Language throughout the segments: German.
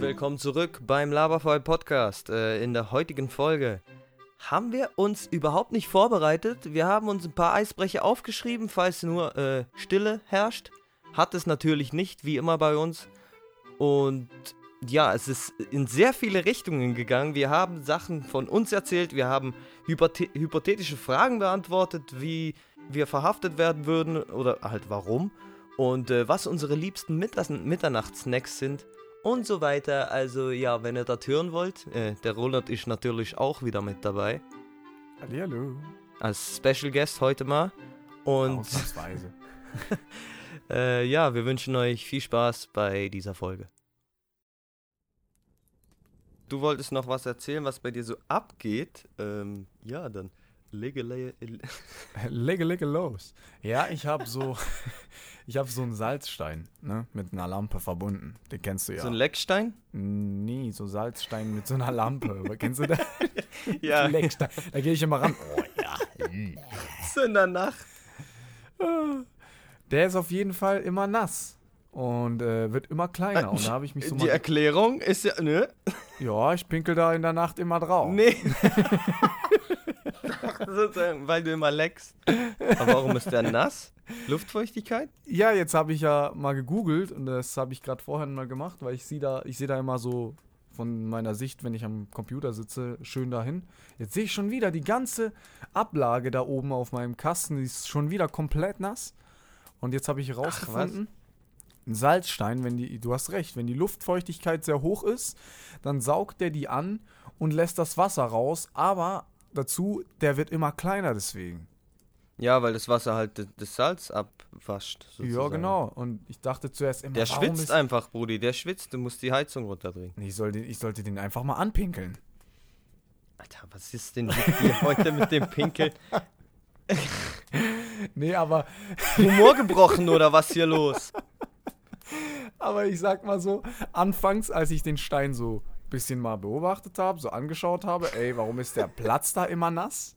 Willkommen zurück beim Laberfall Podcast. Äh, in der heutigen Folge haben wir uns überhaupt nicht vorbereitet. Wir haben uns ein paar Eisbrecher aufgeschrieben, falls nur äh, Stille herrscht. Hat es natürlich nicht, wie immer bei uns. Und ja, es ist in sehr viele Richtungen gegangen. Wir haben Sachen von uns erzählt, wir haben hypothe hypothetische Fragen beantwortet, wie wir verhaftet werden würden oder halt warum. Und äh, was unsere liebsten Mitters Mitternachtssnacks sind und so weiter. Also ja, wenn ihr das hören wollt, äh, der Roland ist natürlich auch wieder mit dabei. Hallihallo. Als Special Guest heute mal. Und Ausnahmsweise. äh, ja, wir wünschen euch viel Spaß bei dieser Folge. Du wolltest noch was erzählen, was bei dir so abgeht. Ähm, ja, dann lege, lege, Lege, lege los. Ja, ich habe so, ich habe so einen Salzstein, ne, mit einer Lampe verbunden. Den kennst du ja. so ein Leckstein? nee, so Salzstein mit so einer Lampe. kennst du das? Ja, Leckstein. Da gehe ich immer ran. Oh ja. so in der Nacht. Der ist auf jeden Fall immer nass. Und äh, wird immer kleiner. Und da habe ich mich so Die. Erklärung ist ja, ne? Ja, ich pinkel da in der Nacht immer drauf. Nee. Sozusagen, weil du immer leckst. Aber warum ist der nass? Luftfeuchtigkeit? Ja, jetzt habe ich ja mal gegoogelt und das habe ich gerade vorhin mal gemacht, weil ich sehe da, ich sehe da immer so von meiner Sicht, wenn ich am Computer sitze, schön dahin. Jetzt sehe ich schon wieder die ganze Ablage da oben auf meinem Kasten, die ist schon wieder komplett nass. Und jetzt habe ich herausgefunden, ein Salzstein, wenn die, du hast recht, wenn die Luftfeuchtigkeit sehr hoch ist, dann saugt der die an und lässt das Wasser raus, aber dazu, der wird immer kleiner deswegen. Ja, weil das Wasser halt das Salz abwascht. Ja, sozusagen. genau. Und ich dachte zuerst immer, Der schwitzt einfach, Brudi. Der schwitzt. Du musst die Heizung runterdrehen. Ich, soll den, ich sollte den einfach mal anpinkeln. Alter, was ist denn mit dir heute mit dem Pinkeln? Nee, aber, Humor gebrochen oder was hier los? aber ich sag mal so, anfangs, als ich den Stein so bisschen mal beobachtet habe, so angeschaut habe, ey, warum ist der Platz da immer nass?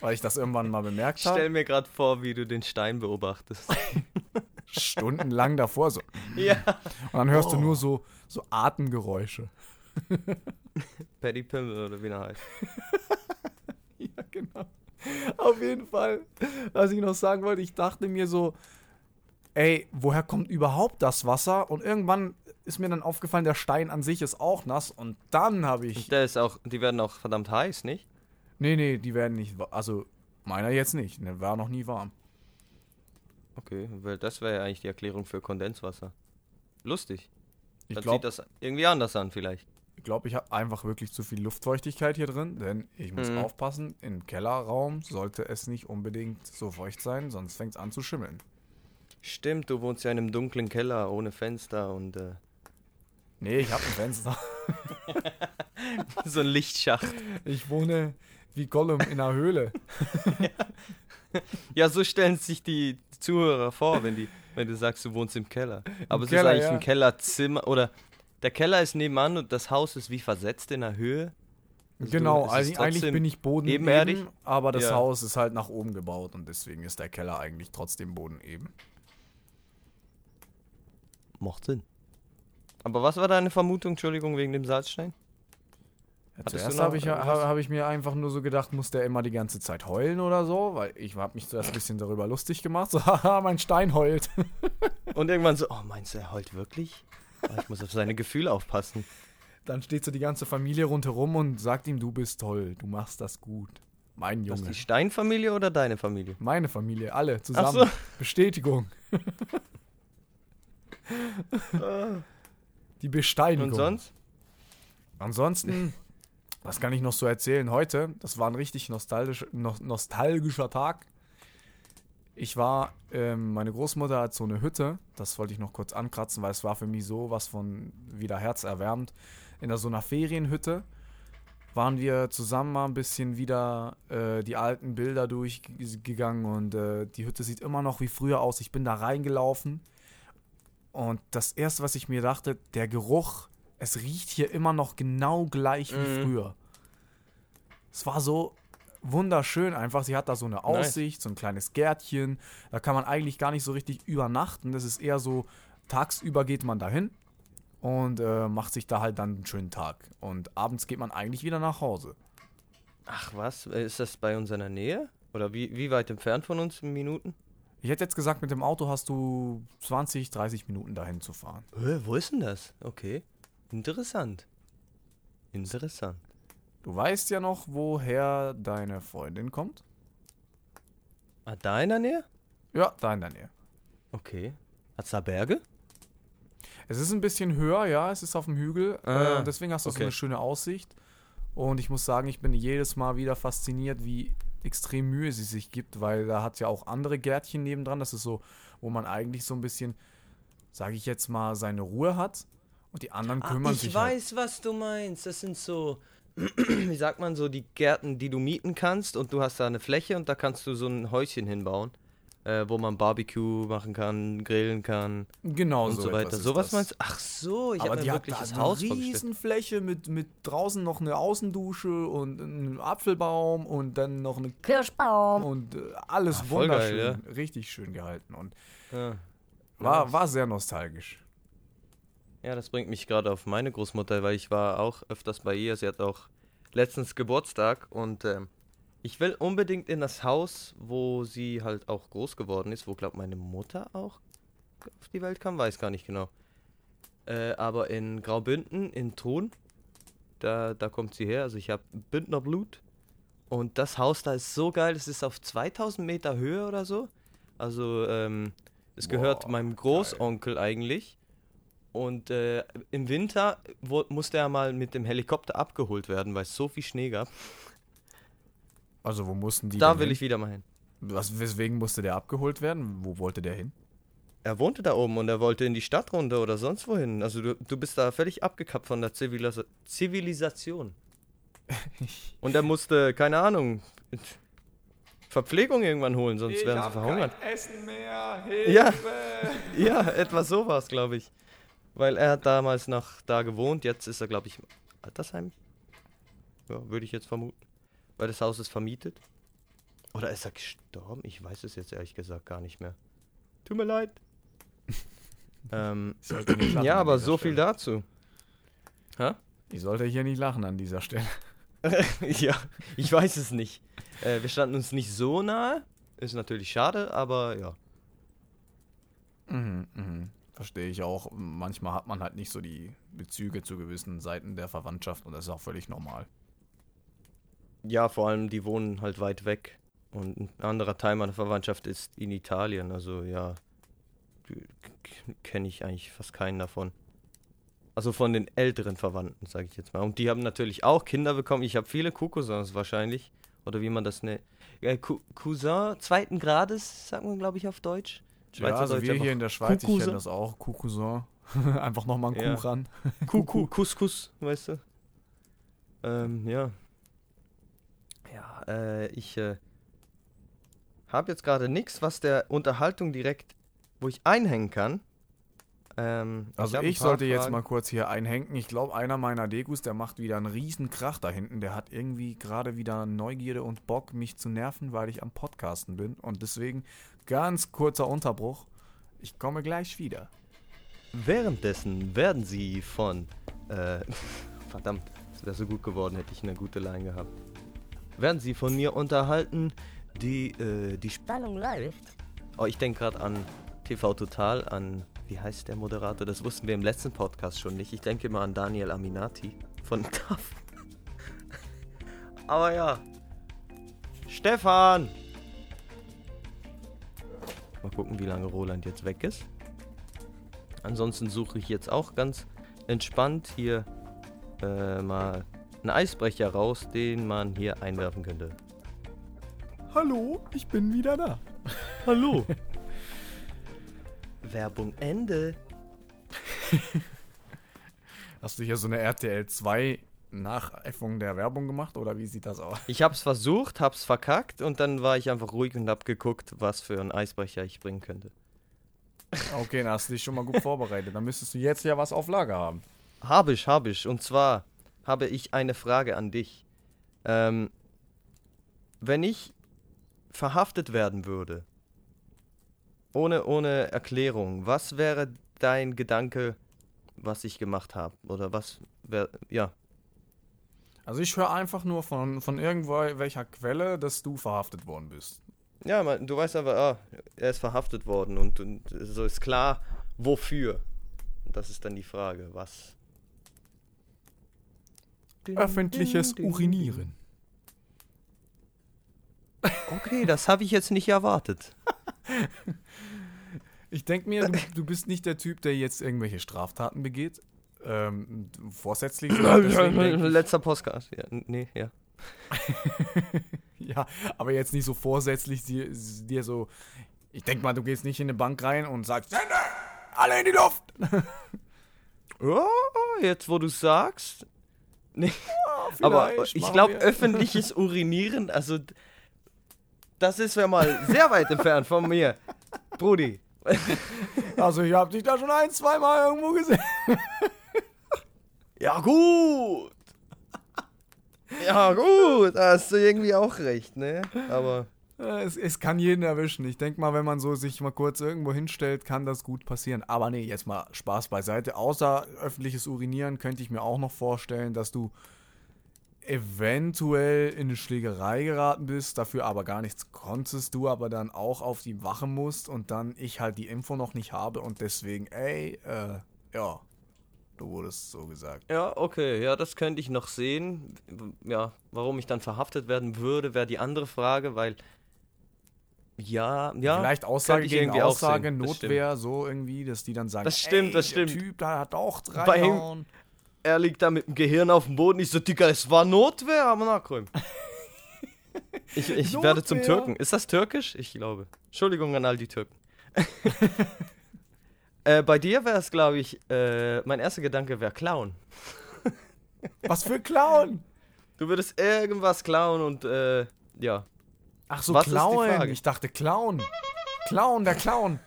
Weil ich das irgendwann mal bemerkt Ich stell habe. mir gerade vor, wie du den Stein beobachtest. Stundenlang davor so. ja. Und dann hörst du Oh. nur so, so Atemgeräusche. Paddy Pimmel oder wie er heißt. Ja, genau. Auf jeden Fall, was ich noch sagen wollte, ich dachte mir so, ey, woher kommt überhaupt das Wasser? Und irgendwann ist mir dann aufgefallen, der Stein an sich ist auch nass. Und dann habe ich. Der ist auch, die werden auch verdammt heiß, nicht? Nee, nee, die werden nicht. Also, meiner jetzt nicht. Ne, war noch nie warm. Okay, weil das wäre ja eigentlich die Erklärung für Kondenswasser. Lustig. Ich Dann glaube, sieht das irgendwie anders an, vielleicht. ich, glaub, ich habe einfach wirklich zu viel Luftfeuchtigkeit hier drin. Denn ich muss Mhm. aufpassen, im Kellerraum sollte es nicht unbedingt so feucht sein, sonst fängt es an zu schimmeln. Stimmt, du wohnst ja in einem dunklen Keller ohne Fenster und äh, Nee, ich habe ein Fenster. so ein Lichtschacht. Ich wohne wie Gollum in einer Höhle. Ja, so stellen sich die Zuhörer vor, wenn, die, wenn du sagst, du wohnst im Keller. Aber es Keller, ist eigentlich ja. ein Kellerzimmer oder der Keller ist nebenan und das Haus ist wie versetzt in der Höhe. Also genau, ist eigentlich, bin ich bodeneben, ebenerdig? aber das Ja. Haus ist halt nach oben gebaut und deswegen ist der Keller eigentlich trotzdem bodeneben. Macht Sinn. Aber was war deine Vermutung, Entschuldigung, wegen dem Salzstein? Ja, zuerst habe ich, ja- irgendwas? ha- hab ich mir einfach nur so gedacht, muss der immer die ganze Zeit heulen oder so? Weil ich habe mich zuerst ein bisschen darüber lustig gemacht. So, haha, mein Stein heult. Und irgendwann so, oh, meinst du, er heult wirklich? Oh, ich muss auf seine Gefühle aufpassen. Dann steht so die ganze Familie rundherum und sagt ihm, du bist toll, du machst das gut. Mein Junge. die Steinfamilie oder deine Familie? Meine Familie, alle zusammen. so. Bestätigung. Die Besteinigung. Und sonst? Ansonsten, was kann ich noch so erzählen heute? Das war ein richtig nostalgisch, no, nostalgischer Tag. Ich war, ähm, meine Großmutter hat so eine Hütte, das wollte ich noch kurz ankratzen, weil es war für mich so was von wieder herzerwärmend. In der, so einer Ferienhütte waren wir zusammen mal ein bisschen wieder äh, die alten Bilder durchgegangen und äh, die Hütte sieht immer noch wie früher aus. Ich bin da reingelaufen und das erste, was ich mir dachte, der Geruch, es riecht hier immer noch genau gleich wie Mhm. früher. Es war so wunderschön einfach. Sie hat da so eine Nice. Aussicht, so ein kleines Gärtchen. Da kann man eigentlich gar nicht so richtig übernachten. Das ist eher so, tagsüber geht man dahin und äh, macht sich da halt dann einen schönen Tag. Und abends geht man eigentlich wieder nach Hause. Ach was, ist das bei uns in der Nähe? Oder wie, wie weit entfernt von uns in Minuten? Ich hätte jetzt gesagt, mit dem Auto hast du 20, 30 Minuten dahin zu fahren. Hä, wo ist denn das? Okay. Interessant. Interessant. Du weißt ja noch, woher deine Freundin kommt? Ah, da in der Nähe? Ja, da in der Nähe. Okay. Hat's da Berge? Es ist ein bisschen höher, ja, es ist auf dem Hügel. Ah, äh, deswegen hast du so okay. eine schöne Aussicht. Und ich muss sagen, ich bin jedes Mal wieder fasziniert, wie extrem Mühe sie sich gibt, weil da hat ja auch andere Gärtchen nebendran. Das ist so, wo man eigentlich so ein bisschen, sage ich jetzt mal, seine Ruhe hat. Und die anderen kümmern Ah, ich sich halt. weiß, was du meinst. Das sind so, wie sagt man, so die Gärten, die du mieten kannst und du hast da eine Fläche und da kannst du so ein Häuschen hinbauen, äh, wo man Barbecue machen kann, grillen kann Genau und so, so, weiter. Sowas das. meinst du? Ach so, ich habe mir die hat wirklich da das eine Haus vorgestellt. Riesenfläche mit, mit draußen noch eine Außendusche und einen Apfelbaum und dann noch eine Kirschbaum. und äh, alles Ah, voll geil, wunderschön, richtig schön gehalten und Ja. war, war sehr nostalgisch. Ja, das bringt mich gerade auf meine Großmutter, weil ich war auch öfters bei ihr. Sie hat auch letztens Geburtstag und ähm, ich will unbedingt in das Haus, wo sie halt auch groß geworden ist, wo glaubt meine Mutter auch auf die Welt kam, weiß gar nicht genau. Äh, aber in Graubünden, in Thun, da, da kommt sie her. Also ich habe Bündner Blut und das Haus da ist so geil. Es ist auf 2000 Meter Höhe oder so. Also ähm, es gehört Boah, meinem Großonkel eigentlich. Und äh, im Winter wo, musste er mal mit dem Helikopter abgeholt werden, weil es so viel Schnee gab. Also wo mussten die da denn will hin? ich wieder mal hin. Was, weswegen musste der abgeholt werden? Wo wollte der hin? Er wohnte da oben und er wollte in die Stadt runter oder sonst wohin. Also du, du bist da völlig abgekappt von der Zivilis Zivilisation. und er musste, keine Ahnung, Verpflegung irgendwann holen, sonst wären sie verhungert. Essen mehr, Ja. Ja, etwas sowas, glaube ich. Weil er hat damals noch da gewohnt, jetzt ist er, glaube ich, im Altersheim. Ja, würde ich jetzt vermuten. Weil das Haus ist vermietet. Oder ist er gestorben? Ich weiß es jetzt ehrlich gesagt gar nicht mehr. Tut mir leid. ähm, ja, aber so viel Stelle. dazu. Hä? Ich sollte hier nicht lachen an dieser Stelle. ja, ich weiß es nicht. Äh, wir standen uns nicht so nahe. Ist natürlich schade, aber ja. Mhm, mhm. Verstehe ich auch. Manchmal hat man halt nicht so die Bezüge zu gewissen Seiten der Verwandtschaft und das ist auch völlig normal. Ja, vor allem, die wohnen halt weit weg. Und ein anderer Teil meiner Verwandtschaft ist in Italien. Also ja, kenne ich eigentlich fast keinen davon. Also von den älteren Verwandten, sage ich jetzt mal. Und die haben natürlich auch Kinder bekommen. Ich habe viele Cousins wahrscheinlich. Oder wie man das nennt. Ja, Cou- Cousin zweiten Grades, sagt man, glaube ich, auf Deutsch. ja, also wir einfach hier in der Schweiz, ich Kuckusen. kenne das auch, Kuckusin. Einfach nochmal einen Ja. Kuh ran. Kuku, Couscous, weißt du? Ähm, ja. Ja, äh, ich äh, habe jetzt gerade nichts, was der Unterhaltung direkt, wo ich einhängen kann. Ähm, Also ich paar sollte jetzt Fragen. mal kurz hier einhängen. Ich glaube, einer meiner Degus, der macht wieder einen riesen Krach da hinten. Der hat irgendwie gerade wieder Neugierde und Bock, mich zu nerven, weil ich am Podcasten bin. Und deswegen ganz kurzer Unterbruch. Ich komme gleich wieder. Währenddessen werden sie von. Äh, verdammt, es wäre so gut geworden, hätte ich eine gute Line gehabt. Werden sie von mir unterhalten, die, äh, die Sp Spannung läuft. Oh, ich denke gerade an TV Total, an, wie heißt der Moderator? Das wussten wir im letzten Podcast schon nicht. Ich denke immer an Daniel Aminati von TAF. Aber ja. Stefan! Mal gucken, wie lange Roland jetzt weg ist. Ansonsten suche ich jetzt auch ganz entspannt hier äh, mal einen Eisbrecher raus, den man hier einwerfen könnte. Hallo, ich bin wieder da. Hallo! Werbung Ende. Hast du hier so eine RTL 2 Nachäffung der Werbung gemacht oder wie sieht das aus? Ich hab's versucht, hab's verkackt und dann war ich einfach ruhig und hab geguckt, was für einen Eisbrecher ich bringen könnte. Okay, dann hast du dich schon mal gut vorbereitet. Dann müsstest du jetzt ja was auf Lager haben. Hab ich, hab ich. Und zwar habe ich eine Frage an dich. Ähm, wenn ich verhaftet werden würde, ohne, ohne Erklärung, was wäre dein Gedanke, was ich gemacht habe oder was, wer, ja. Also ich höre einfach nur von, von irgendwo welcher Quelle, dass du verhaftet worden bist. Ja, man, du weißt aber, ah, er ist verhaftet worden und, und so ist klar, wofür. Das ist dann die Frage, was. Öffentliches Urinieren. Okay, das habe ich jetzt nicht erwartet. Ich denke mir, du, du bist nicht der Typ, der jetzt irgendwelche Straftaten begeht. Ähm, vorsätzlich. Letzter Podcast. Ja, nee, ja. ja, aber jetzt nicht so vorsätzlich dir, dir so. Ich denke mal, du gehst nicht in eine Bank rein und sagst, alle in die Luft. Ja, jetzt wo du sagst. Nee, aber Vielleicht ich machen glaube, öffentliches Urinieren, also das ist ja mal sehr weit entfernt von mir. Brudi. Also, ich habe dich da schon ein, zweimal irgendwo gesehen. Ja, gut. Ja, gut, da hast du irgendwie auch recht, ne? Aber. Äh, Es, es kann jeden erwischen. Ich denke mal, wenn man so sich mal kurz irgendwo hinstellt, kann das gut passieren. Aber nee, jetzt mal Spaß beiseite. Außer öffentliches Urinieren könnte ich mir auch noch vorstellen, dass du eventuell in eine Schlägerei geraten bist, dafür aber gar nichts konntest, du aber dann auch auf die Wache musst und dann ich halt die Info noch nicht habe und deswegen, ey, äh, ja, du wurdest so gesagt. Ja, okay, ja, das könnte ich noch sehen. Ja, warum ich dann verhaftet werden würde, wäre die andere Frage, weil. Ja, ja. Vielleicht Aussage gegen irgendwie Aussage, sehen. Notwehr, so irgendwie, dass die dann sagen, Das stimmt, ey, das der stimmt. Typ, da hat auch drei Bei ihm-. Er liegt da mit dem Gehirn auf dem Boden. Ich so, Digga, es war Notwehr, aber nachkommen. Ich, ich werde zum? Türken. Ist das türkisch? Ich glaube. Entschuldigung an all die Türken. äh, bei dir wäre es, glaube ich, äh, mein erster Gedanke wäre klauen. Was für Clown? Du würdest irgendwas klauen und, äh, ja. Ach so, Was Clown. Ich dachte Clown. Clown, der Clown.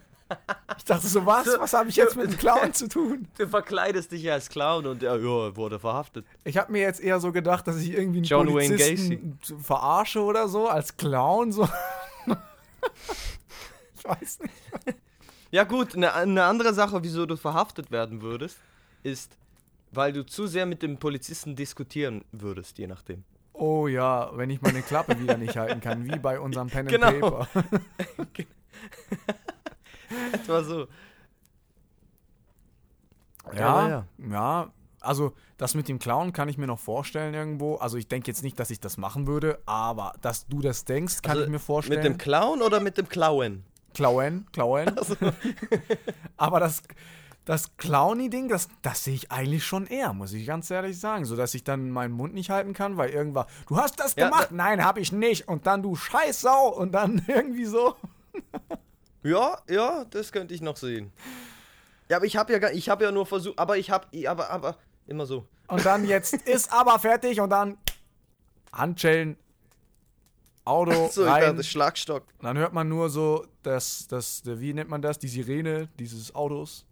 Ich dachte so, was? Was habe ich jetzt mit dem Clown zu tun? Du verkleidest dich ja als Clown und er ja, wurde verhaftet. Ich habe mir jetzt eher so gedacht, dass ich irgendwie einen John Polizisten verarsche oder so, als Clown so. ich weiß nicht. Ja gut, eine, eine andere Sache, wieso du verhaftet werden würdest, ist, weil du zu sehr mit dem Polizisten diskutieren würdest, je nachdem. Oh ja, wenn ich meine Klappe wieder nicht halten kann, wie bei unserem Pen and Genau. Paper. Etwa so. Ja, ja, ja. also das mit dem Clown kann ich mir noch vorstellen irgendwo. Also ich denke jetzt nicht, dass ich das machen würde, aber dass du das denkst, kann Also ich mir vorstellen. Mit dem Clown oder mit dem Klauen? Klauen, Klauen. aber das, das Clowny-Ding, das, das sehe ich eigentlich schon eher, muss ich ganz ehrlich sagen. So dass ich dann meinen Mund nicht halten kann, weil irgendwann, du hast das Ja, gemacht, da- nein, habe ich nicht. Und dann du Scheißsau und dann irgendwie so. Ja, ja, das könnte ich noch sehen. Ja, aber ich habe ja, ich habe ja nur versucht, aber ich habe, aber, aber, immer so. Und dann jetzt ist aber fertig und dann Handschellen, Auto, So, ich rein. dachte, Schlagstock. Und dann hört man nur so, das, das, wie nennt man das, die Sirene dieses Autos.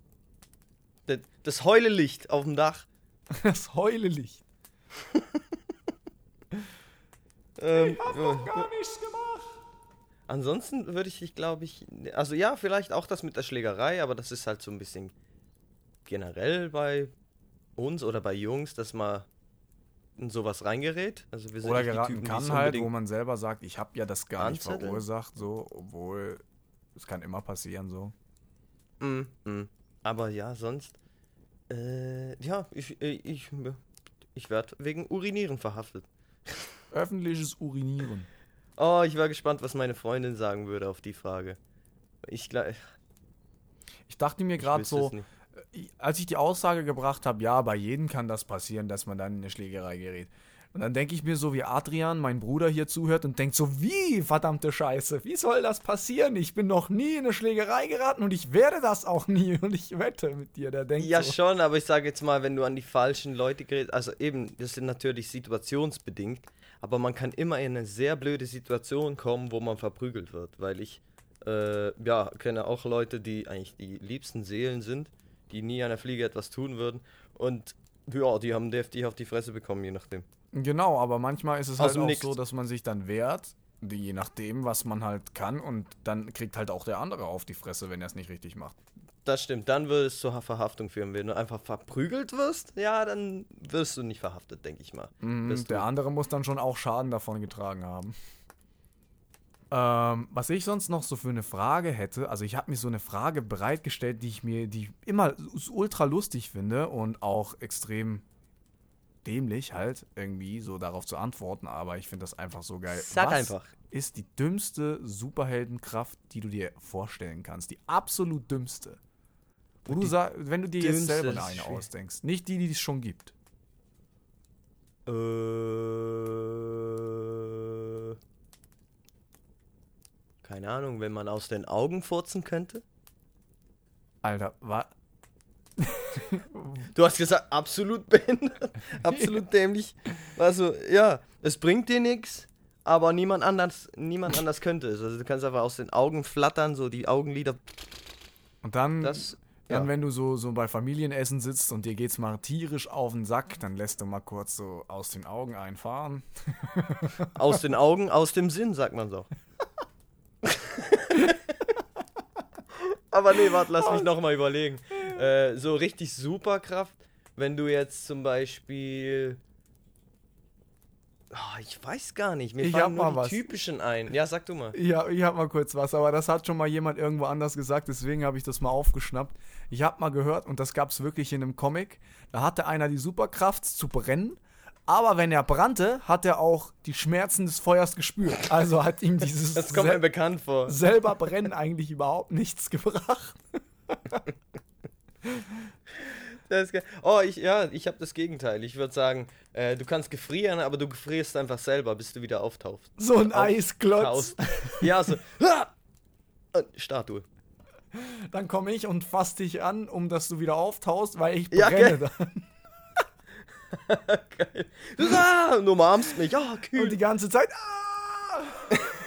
Das, Heulelicht auf dem Dach. Das Heulelicht. Ähm, Gar nichts gemacht. Ansonsten würde ich dich, glaube ich, also ja, vielleicht auch das mit der Schlägerei, aber das ist halt so ein bisschen generell bei uns oder bei Jungs, dass man in sowas reingerät. Also wir sind Oder geraten Typen, kann halt, wo man selber sagt, ich habe ja das gar nicht verursacht, so, obwohl es kann immer passieren, so. Mm, mm. Aber ja, sonst. Äh, ja, ich, äh, ich, ich werde wegen Urinieren verhaftet. Öffentliches Urinieren. Oh, ich war gespannt, was meine Freundin sagen würde auf die Frage. Ich glaube, Ich dachte mir gerade so, äh, als ich die Aussage gebracht habe, ja, bei jedem kann das passieren, dass man dann in eine Schlägerei gerät. Und dann denke ich mir so, wie Adrian, mein Bruder, hier zuhört und denkt so, wie, verdammte Scheiße, wie soll das passieren? Ich bin noch nie in eine Schlägerei geraten und ich werde das auch nie und ich wette mit dir, der denkt Ja, so. schon, aber ich sage jetzt mal, wenn du an die falschen Leute gerätst, also eben, das sind natürlich situationsbedingt, aber man kann immer in eine sehr blöde Situation kommen, wo man verprügelt wird, weil ich, äh, ja, kenne auch Leute, die eigentlich die liebsten Seelen sind, die nie an der Fliege etwas tun würden und ja, die haben deftig auf die Fresse bekommen, je nachdem. Genau, aber manchmal ist es Aus halt dem auch Nix. so, dass man sich dann wehrt, je nachdem, was man halt kann und dann kriegt halt auch der andere auf die Fresse, wenn er es nicht richtig macht. Das stimmt, dann würde es zur Verhaftung führen. Wenn du einfach verprügelt wirst, ja, dann wirst du nicht verhaftet, denke ich mal. Bist der andere muss dann schon auch Schaden davon getragen haben. Ähm, was ich sonst noch so für eine Frage hätte, also ich habe mir so eine Frage bereitgestellt, die ich mir, die ich immer ultra lustig finde und auch extrem dämlich halt irgendwie so darauf zu antworten, aber ich finde das einfach so geil. Sag was einfach. ist die dümmste Superheldenkraft, die du dir vorstellen kannst? Die absolut dümmste. Wo du sag, wenn du dir jetzt selber eine ausdenkst, nicht die, die es schon gibt. Äh, keine Ahnung, wenn man aus den Augen furzen könnte? Alter, wa Du hast gesagt, absolut behindert, absolut dämlich. Also, ja, es bringt dir nichts, aber niemand anders, niemand anders könnte es. Also, du kannst einfach aus den Augen flattern, so die Augenlider. Und dann, Das, dann ja. wenn du so, so bei Familienessen sitzt und dir geht's mal tierisch auf den Sack, dann lässt du mal kurz so aus den Augen einfahren. Aus den Augen, aus dem Sinn, sagt man so. Aber nee, warte, lass mich nochmal überlegen. Äh, so richtig Superkraft, wenn du jetzt zum Beispiel. Ah, ich weiß gar nicht. Mir Ich fallen nur mal die was. typischen ein. Ja, sag du mal. Ja, ich hab mal kurz was, aber das hat schon mal jemand irgendwo anders gesagt, deswegen habe ich das mal aufgeschnappt. Ich hab mal gehört, und das gab's wirklich in einem Comic, da hatte einer die Superkraft zu brennen, aber wenn er brannte, hat er auch die Schmerzen des Feuers gespürt. Also hat ihm dieses Das kommt mir bekannt vor. selber brennen eigentlich überhaupt nichts gebracht. Oh, ich, ja, ich habe das Gegenteil. Ich würde sagen, äh, du kannst gefrieren, aber du gefrierst einfach selber, bis du wieder auftauchst. So ein Auf- Eisklotz. Taust. Ja, so. Und Statue. Dann komme ich und fass dich an, um dass du wieder auftaust, weil ich Ja, brenne gell? dann. Geil. Ah, und du umarmst mich. Ja, Und kühl. die ganze Zeit. Ah!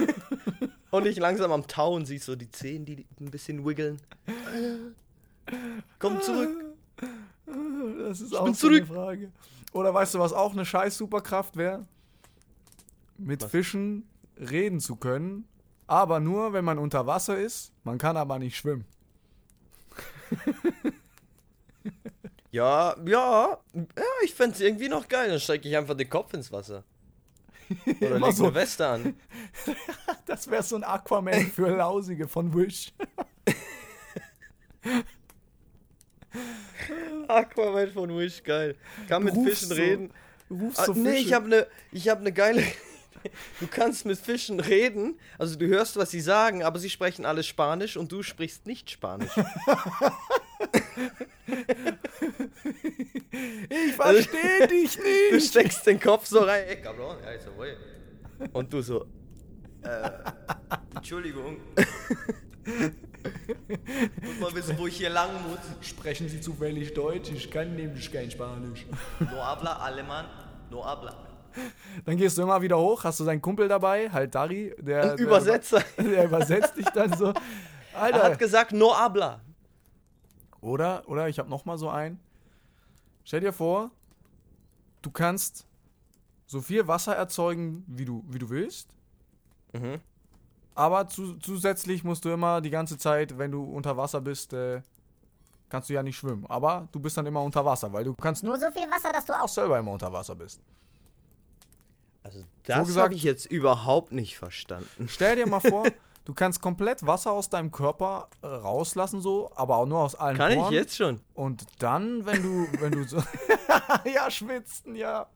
Und ich langsam am Tauen siehst so die Zehen, die ein bisschen wiggeln. Komm zurück. Das ist bin auch so eine Frage. Oder weißt du, was auch eine scheiß Superkraft wäre? Mit Was? Fischen reden zu können, aber nur, wenn man unter Wasser ist. Man kann aber nicht schwimmen. Ja, ja. Ja, ich fänd's irgendwie noch geil. Dann steig ich einfach den Kopf ins Wasser. Oder leg so. eine Weste an. Das wäre so ein Aquaman für Lausige von Wish. Aquaman von Wish, geil. Kann mit rufst Fischen so- reden. Du rufst Ah, so nee, Fische. ich habe eine ich hab ne geile. Du kannst mit Fischen reden, also du hörst, was sie sagen, aber sie sprechen alle Spanisch und du sprichst nicht Spanisch. ich verstehe dich Du nicht. steckst den Kopf so rein, ey, cabrón, ja, wohl. Und du so, äh, Entschuldigung. Muss mal wissen, wo ich hier lang muss. Sprechen Sie zufällig Deutsch? Ich kann nämlich kein Spanisch. No habla alemán, no habla. Dann gehst du immer wieder hoch, hast du deinen Kumpel dabei, halt Dari, der, Ein Übersetzer. Der, der übersetzt dich dann so. Er Alter. hat gesagt, no habla. Oder, oder ich habe noch mal so einen. Stell dir vor, du kannst so viel Wasser erzeugen, wie du, wie du willst. Mhm. Aber zu, zusätzlich musst du immer die ganze Zeit, wenn du unter Wasser bist, äh, kannst du ja nicht schwimmen. Aber du bist dann immer unter Wasser, weil du kannst nur so viel Wasser, dass du auch selber immer unter Wasser bist. Also das habe ich jetzt überhaupt nicht verstanden. Stell dir mal vor, du kannst komplett Wasser aus deinem Körper äh, rauslassen, so, aber auch nur aus allen Kann ich Poren. jetzt schon? Und dann, wenn du, wenn du so. ja, schwitzen, ja.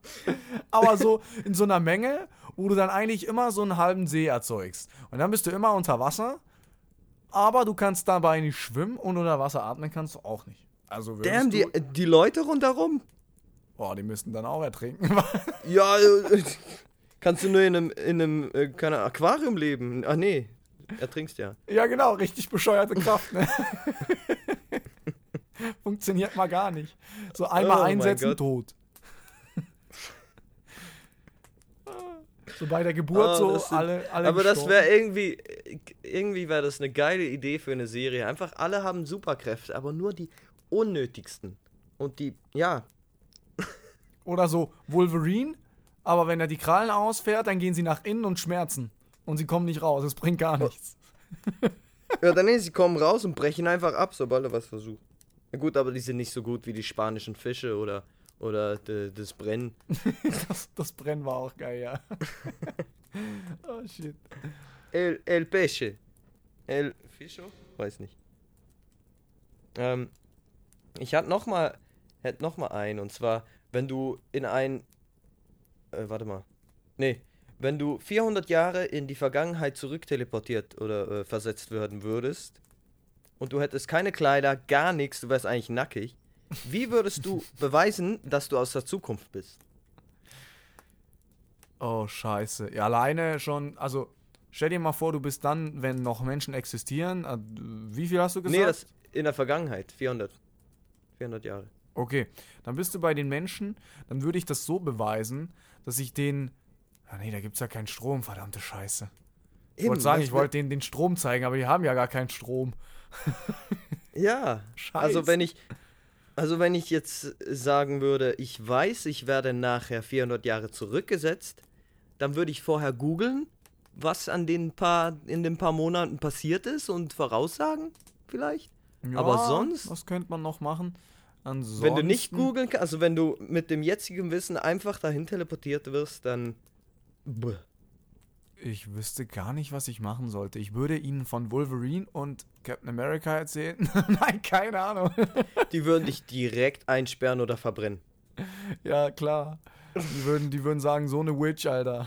Aber so in so einer Menge, wo du dann eigentlich immer so einen halben See erzeugst. Und dann bist du immer unter Wasser, aber du kannst dabei nicht schwimmen und unter Wasser atmen kannst du auch nicht. Also Damn, die, du, die Leute rundherum. Boah, die müssten dann auch ertrinken. Ja, äh, kannst du nur in einem, in einem äh, keine Aquarium leben. Ach nee, ertrinkst ja. ja, genau, richtig bescheuerte Kraft, ne? Funktioniert mal gar nicht. So einmal Oh einsetzen, tot. So bei der Geburt Ah, so das alle, alle Aber das gestorben. wäre irgendwie, irgendwie wäre das eine geile Idee für eine Serie. Einfach alle haben Superkräfte, aber nur die unnötigsten. Und die, ja, Oder so Wolverine, aber wenn er die Krallen ausfährt, dann gehen sie nach innen und schmerzen. Und sie kommen nicht raus. Es bringt gar nichts. Ja, dann nee, sie kommen raus und brechen einfach ab, sobald er was versucht. Ja gut, aber die sind nicht so gut wie die spanischen Fische oder, oder de, das Brennen. das, das Brennen war auch geil, ja. oh shit. El, el Peche. El Fischo? Weiß nicht. Ähm, ich hatte noch mal, hätte noch mal einen und zwar, wenn du in ein, äh, warte mal, nee, wenn du 400 Jahre in die Vergangenheit zurückteleportiert oder äh, versetzt werden würdest und du hättest keine Kleider, gar nichts, du wärst eigentlich nackig, wie würdest du beweisen, dass du aus der Zukunft bist? Oh, scheiße. Ja, alleine schon, also stell dir mal vor, du bist dann, wenn noch Menschen existieren, äh, wie viel hast du gesagt? Nee, das in der Vergangenheit, 400. 400 Jahre. Okay, dann bist du bei den Menschen, dann würde ich das so beweisen, dass ich den. Ah nee, da gibt es ja keinen Strom, verdammte Scheiße. Ich wollte sagen, ich wollte denen den Strom zeigen, aber die haben ja gar keinen Strom. ja, Scheiße. also wenn ich. Also wenn ich jetzt sagen würde, ich weiß, ich werde nachher 400 Jahre zurückgesetzt, dann würde ich vorher googeln, was an den paar, in den paar Monaten passiert ist und voraussagen, vielleicht. Ja, Aber sonst. Was könnte man noch machen? Ansonsten, wenn du nicht googeln kannst, also wenn du mit dem jetzigen Wissen einfach dahin teleportiert wirst, dann. Buh. Ich wüsste gar nicht, was ich machen sollte. Ich würde ihnen von Wolverine und Captain America erzählen. Nein, keine Ahnung. die würden dich direkt einsperren oder verbrennen. Ja, klar. Die würden, die würden sagen, so eine Witch, Alter.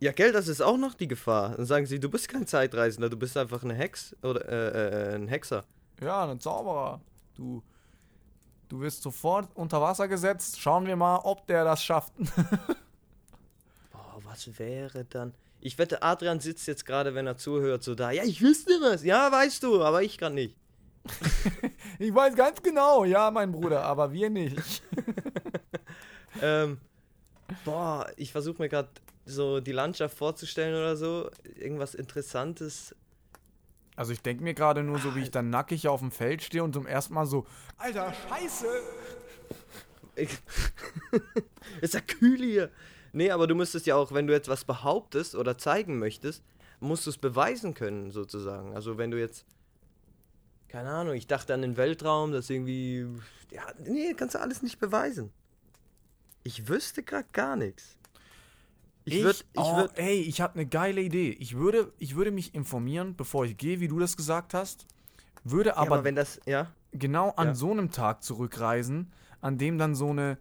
Ja, gell, das ist auch noch die Gefahr. Dann sagen sie, du bist kein Zeitreisender, du bist einfach eine Hex oder äh, äh, ein Hexer. Ja, ein Zauberer. Du, du wirst sofort unter Wasser gesetzt. Schauen wir mal, ob der das schafft. Was wäre dann? Ich wette, Adrian sitzt jetzt gerade, wenn er zuhört, so da. Ja, ich wüsste was. Ja, weißt du, aber ich kann nicht. ich weiß ganz genau, ja, mein Bruder, aber wir nicht. ähm, boah, ich versuche mir gerade so die Landschaft vorzustellen oder so. Irgendwas Interessantes. Also ich denke mir gerade nur so, wie ich dann nackig auf dem Feld stehe und zum ersten Mal so, Alter, Scheiße! ist ja kühl hier. Nee, aber du müsstest ja auch, wenn du etwas behauptest oder zeigen möchtest, musst du es beweisen können, sozusagen. Also wenn du jetzt, keine Ahnung, ich dachte an den Weltraum, das irgendwie, ja, nee, kannst du alles nicht beweisen. Ich wüsste gerade gar nichts. Ich, würde, ich oh, würd, ey, ich habe eine geile Idee. Ich würde, ich würde mich informieren, bevor ich gehe, wie du das gesagt hast. Würde aber, ja, aber wenn das, ja, genau an ja. so einem Tag zurückreisen, an dem dann so eine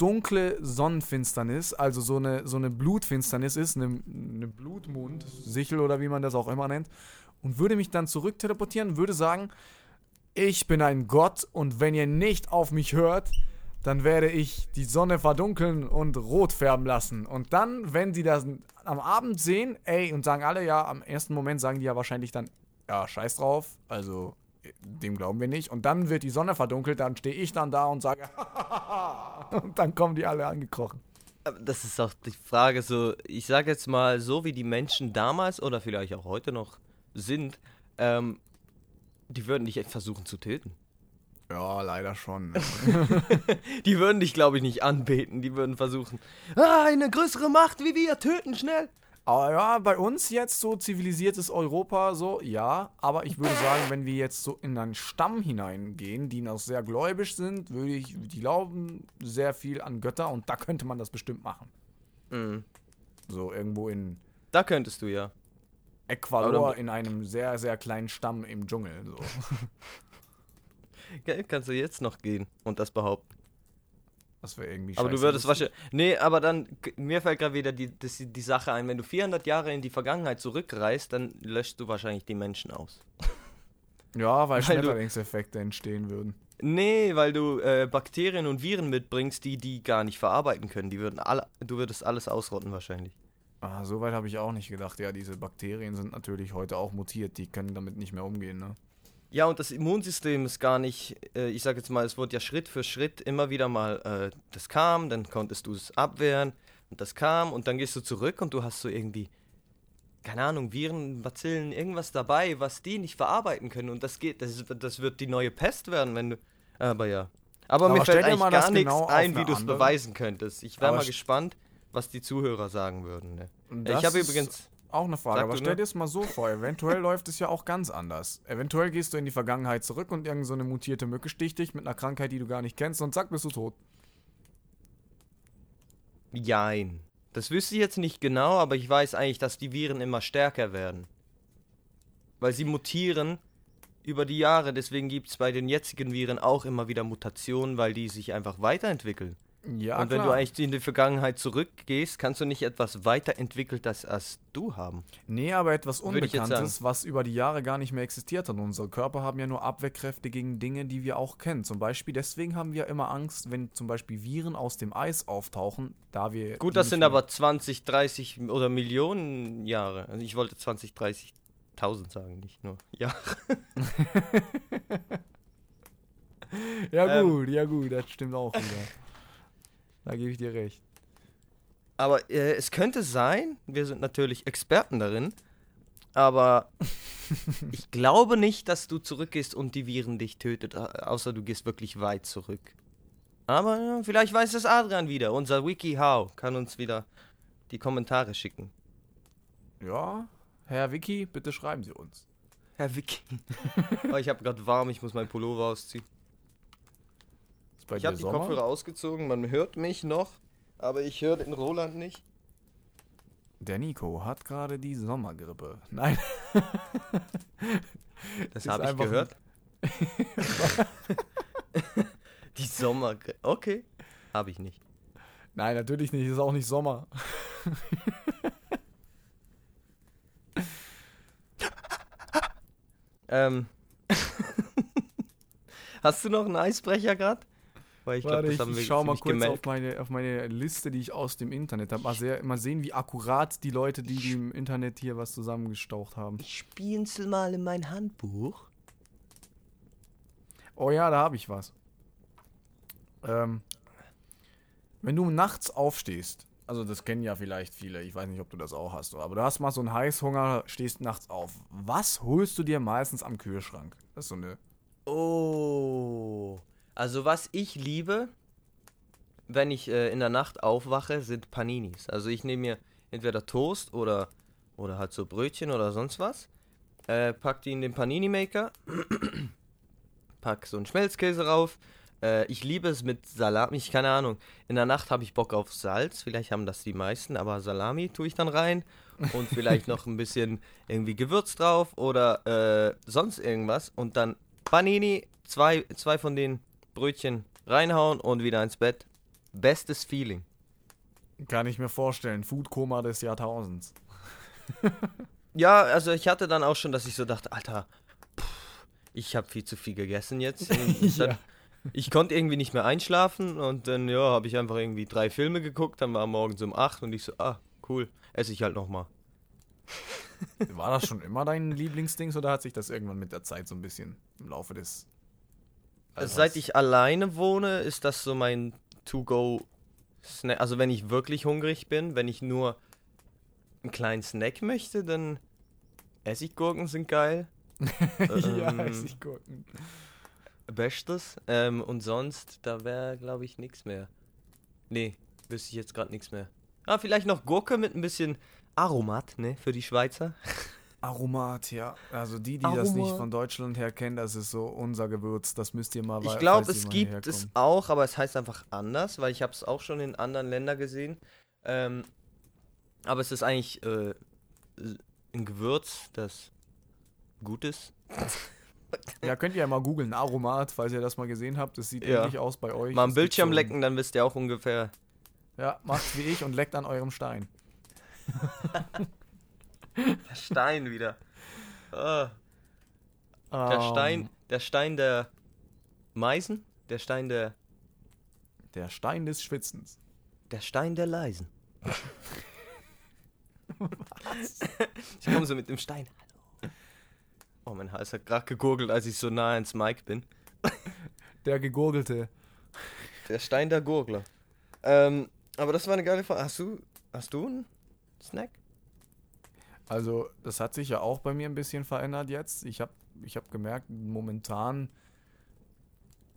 dunkle Sonnenfinsternis, also so eine, so eine Blutfinsternis ist, eine, eine Blutmond, Sichel oder wie man das auch immer nennt, und würde mich dann zurückteleportieren, würde sagen, ich bin ein Gott und wenn ihr nicht auf mich hört, dann werde ich die Sonne verdunkeln und rot färben lassen. Und dann, wenn sie das am Abend sehen, ey, und sagen alle, ja, am ersten Moment sagen die ja wahrscheinlich dann, ja, scheiß drauf, also dem glauben wir nicht. Und dann wird die Sonne verdunkelt, dann stehe ich dann da und sage, und dann kommen die alle angekrochen. Das ist auch die Frage, so, ich sage jetzt mal, so wie die Menschen damals oder vielleicht auch heute noch sind, ähm, die würden dich echt versuchen zu töten. Ja, leider schon. die würden dich, glaube ich, nicht anbeten. Die würden versuchen, ah, eine größere Macht wie wir, töten schnell. Aber ja, bei uns jetzt so zivilisiertes Europa, so, ja. Aber ich würde sagen, wenn wir jetzt so in einen Stamm hineingehen, die noch sehr gläubig sind, würde ich, die glauben sehr viel an Götter und da könnte man das bestimmt machen. Mhm. So irgendwo in. Da könntest du ja. Ecuador in einem sehr, sehr kleinen Stamm im Dschungel. So. Kannst du jetzt noch gehen und das behaupten? Das wäre irgendwie Aber du würdest wahrscheinlich. Nee, aber dann, mir fällt gerade wieder die, das, die Sache ein, wenn du 400 Jahre in die Vergangenheit zurückreist, dann löscht du wahrscheinlich die Menschen aus. Ja, weil, weil Schmetterlingseffekte entstehen würden. Nee, weil du äh, Bakterien und Viren mitbringst, die die gar nicht verarbeiten können. Die würden alle, du würdest alles ausrotten wahrscheinlich. Ah, so weit habe ich auch nicht gedacht. Ja, diese Bakterien sind natürlich heute auch mutiert, die können damit nicht mehr umgehen, ne? Ja, und das Immunsystem ist gar nicht, äh, ich sag jetzt mal, es wurde ja Schritt für Schritt immer wieder mal, äh, das kam, dann konntest du es abwehren und das kam und dann gehst du zurück und du hast so irgendwie, keine Ahnung, Viren, Bazillen, irgendwas dabei, was die nicht verarbeiten können und das geht, das, das wird die neue Pest werden, wenn du, aber ja. Aber, aber mir fällt eigentlich gar nichts genau ein, wie du es beweisen könntest. Ich wäre mal gespannt, was die Zuhörer sagen würden. Ne? Ich habe übrigens Auch eine Frage, Sag aber du stell dir es mal so vor, eventuell läuft es ja auch ganz anders. Eventuell gehst du in die Vergangenheit zurück und irgendeine so eine mutierte Mücke sticht dich mit einer Krankheit, die du gar nicht kennst und zack, bist du tot. Jein. Das wüsste ich jetzt nicht genau, aber ich weiß eigentlich, dass die Viren immer stärker werden. Weil sie mutieren über die Jahre, deswegen gibt es bei den jetzigen Viren auch immer wieder Mutationen, weil die sich einfach weiterentwickeln. Ja, Und wenn klar. du eigentlich in die Vergangenheit zurückgehst, kannst du nicht etwas weiterentwickeltes als du haben. Nee, aber etwas Unbekanntes, was über die Jahre gar nicht mehr existiert hat. Unsere Körper haben ja nur Abwehrkräfte gegen Dinge, die wir auch kennen. Zum Beispiel, deswegen haben wir immer Angst, wenn zum Beispiel Viren aus dem Eis auftauchen, da wir. Gut, das sind aber 20, 30 oder Millionen Jahre. Also ich wollte 20, 30.000 sagen, nicht nur Jahre. Ja, ähm, gut, ja, gut, das stimmt auch wieder. Da gebe ich dir recht. Aber äh, es könnte sein, wir sind natürlich Experten darin, aber ich glaube nicht, dass du zurückgehst und die Viren dich tötet, au- außer du gehst wirklich weit zurück. Aber ja, vielleicht weiß es Adrian wieder. Unser WikiHow kann uns wieder die Kommentare schicken. Ja, Herr Vicky, bitte schreiben Sie uns. Herr Wiki. oh, ich habe gerade warm, ich muss meinen Pullover ausziehen. Bei Ich dir habe die? Kopfhörer ausgezogen, man hört mich noch, aber ich höre den Roland nicht. Der Nico hat gerade die Sommergrippe. Nein. Das habe ich gehört. die Sommer. Okay. Habe ich nicht. Nein, natürlich nicht. Ist auch nicht Sommer. Ähm. Hast du noch einen Eisbrecher gerade? Weil ich glaube, das haben wir ich schau mal kurz auf gemeldet. meine, auf meine Liste, die ich aus dem Internet habe. Mal, sehr- mal sehen, wie akkurat die Leute, die, die im Internet hier was zusammengestaucht haben. Ich spienzel mal in mein Handbuch. Oh ja, da habe ich was. Ähm, wenn du nachts aufstehst, also das kennen ja vielleicht viele, ich weiß nicht, ob du das auch hast, aber du hast mal so einen Heißhunger, stehst nachts auf. Was holst du dir meistens am Kühlschrank? Das ist so eine. Oh. Also was ich liebe, wenn ich äh, in der Nacht aufwache, sind Paninis. Also ich nehme mir entweder Toast oder, oder halt so Brötchen oder sonst was. Äh, pack die in den Panini-Maker. pack so einen Schmelzkäse rauf. Äh, ich liebe es mit Salami. Ich keine Ahnung. In der Nacht habe ich Bock auf Salz. Vielleicht haben das die meisten, aber Salami tue ich dann rein. Und vielleicht noch ein bisschen irgendwie Gewürz drauf oder äh, sonst irgendwas. Und dann Panini, zwei, zwei von den Brötchen reinhauen und wieder ins Bett. Bestes Feeling. Kann ich mir vorstellen. Foodkoma des Jahrtausends. Ja, also ich hatte dann auch schon, dass ich so dachte, Alter, pff, ich habe viel zu viel gegessen jetzt. Ja. Ich konnte irgendwie nicht mehr einschlafen und dann, ja, habe ich einfach irgendwie drei Filme geguckt, dann war morgens um acht und ich so, ah, cool, esse ich halt nochmal. War das schon immer dein Lieblingsdings oder hat sich das irgendwann mit der Zeit so ein bisschen im Laufe des. Also seit ich alleine wohne, ist das so mein To-Go-Snack. Also wenn ich wirklich hungrig bin, wenn ich nur einen kleinen Snack möchte, dann Essiggurken sind geil. ja, Ähm, gucken. Bestes. Ähm, und sonst, da wäre, glaube ich, nichts mehr. Nee, wüsste ich jetzt gerade nichts mehr. Ah, vielleicht noch Gurke mit ein bisschen Aromat, ne, für die Schweizer. Aromat, ja. Also die, die das nicht Aromat. von Deutschland her kennen, das ist so unser Gewürz. Das müsst ihr mal Ich glaube, es gibt es auch, aber es heißt einfach anders, weil ich habe es auch schon in anderen Ländern gesehen. Ähm, aber es ist eigentlich äh, ein Gewürz, das gut ist. Ja, könnt ihr ja mal googeln, Aromat, falls ihr das mal gesehen habt. Das sieht Ja. ähnlich aus bei euch. Mal am Bildschirm so- lecken, dann wisst ihr auch ungefähr. Ja, macht's wie ich und leckt an eurem Stein. Der Stein wieder. Ah, der Ähm, Stein, der Stein der Meisen, der Stein der, Der Stein des Schwitzens. der Stein der Leisen. Ich komme so mit dem Stein. Hallo. Oh, mein Hals hat gerade gegurgelt, als ich so nah ans Mic bin. Der gegurgelte. Der Stein der Gurgler. Ähm, aber das war eine geile Frage. Hast du, hast du einen Snack? Also, das hat sich ja auch bei mir ein bisschen verändert jetzt. Ich habe ich hab gemerkt, momentan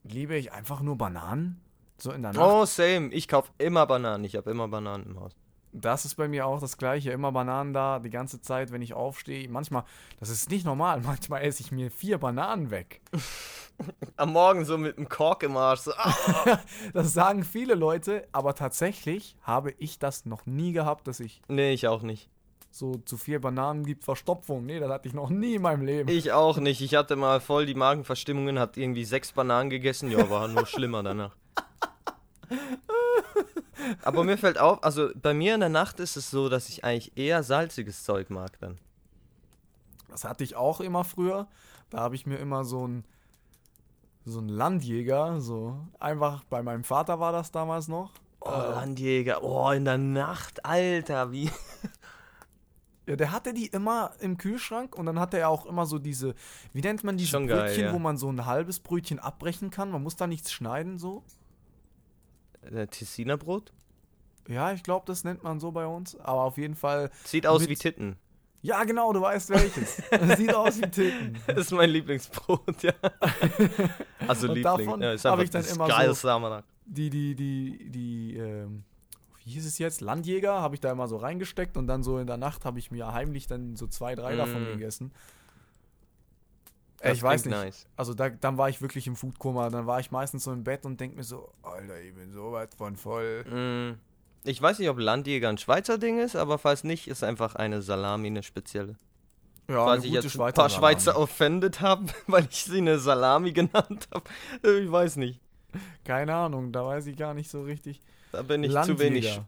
liebe ich einfach nur Bananen. So in der Nacht. Oh, same. Ich kaufe immer Bananen. Ich habe immer Bananen im Haus. Das ist bei mir auch das Gleiche. Immer Bananen da, die ganze Zeit, wenn ich aufstehe. Manchmal, das ist nicht normal, manchmal esse ich mir vier Bananen weg. Am Morgen so mit einem Kork im Arsch. So, ah. Das sagen viele Leute, aber tatsächlich habe ich das noch nie gehabt, dass ich Nee, ich auch nicht. So zu vier Bananen gibt Verstopfung. Nee, das hatte ich noch nie in meinem Leben. Ich auch nicht. Ich hatte mal voll die Magenverstimmungen, hat irgendwie sechs Bananen gegessen. Ja, war nur schlimmer danach. Aber mir fällt auf, also bei mir in der Nacht ist es so, dass ich eigentlich eher salziges Zeug mag dann. Das hatte ich auch immer früher. Da habe ich mir immer so ein so ein Landjäger, so einfach bei meinem Vater war das damals noch. Oh, Äh, Landjäger. Oh, in der Nacht, Alter, wie. Ja, der hatte die immer im Kühlschrank und dann hatte er auch immer so diese, wie nennt man diese Schon geil, Brötchen, ja. wo man so ein halbes Brötchen abbrechen kann. Man muss da nichts schneiden so. Äh, Tessiner Brot? Ja, ich glaube, das nennt man so bei uns. Aber auf jeden Fall. Sieht aus wie Titten. Ja, genau, du weißt welches. Sieht aus wie Titten. Das ist mein Lieblingsbrot, ja. Also Und Liebling. davon ja, ist einfach ich dann das immer so- geilste Almanach. Die, die, die, die, ähm, wie hieß es jetzt? Landjäger habe ich da immer so reingesteckt und dann so in der Nacht habe ich mir heimlich dann so zwei, drei davon Mm. gegessen. Das ich weiß nicht. Nice. Also da, dann war ich wirklich im Foodkoma. Dann war ich meistens so im Bett und denk mir so, Alter, ich bin so weit von voll. Mm, Ich weiß nicht, ob Landjäger ein Schweizer Ding ist, aber falls nicht, ist einfach eine Salami eine spezielle. Ja, falls ich jetzt ein paar Schweizer offended habe, weil ich sie eine Salami genannt habe. Ich weiß nicht. Keine Ahnung, da weiß ich gar nicht so richtig. Da bin ich zu wenig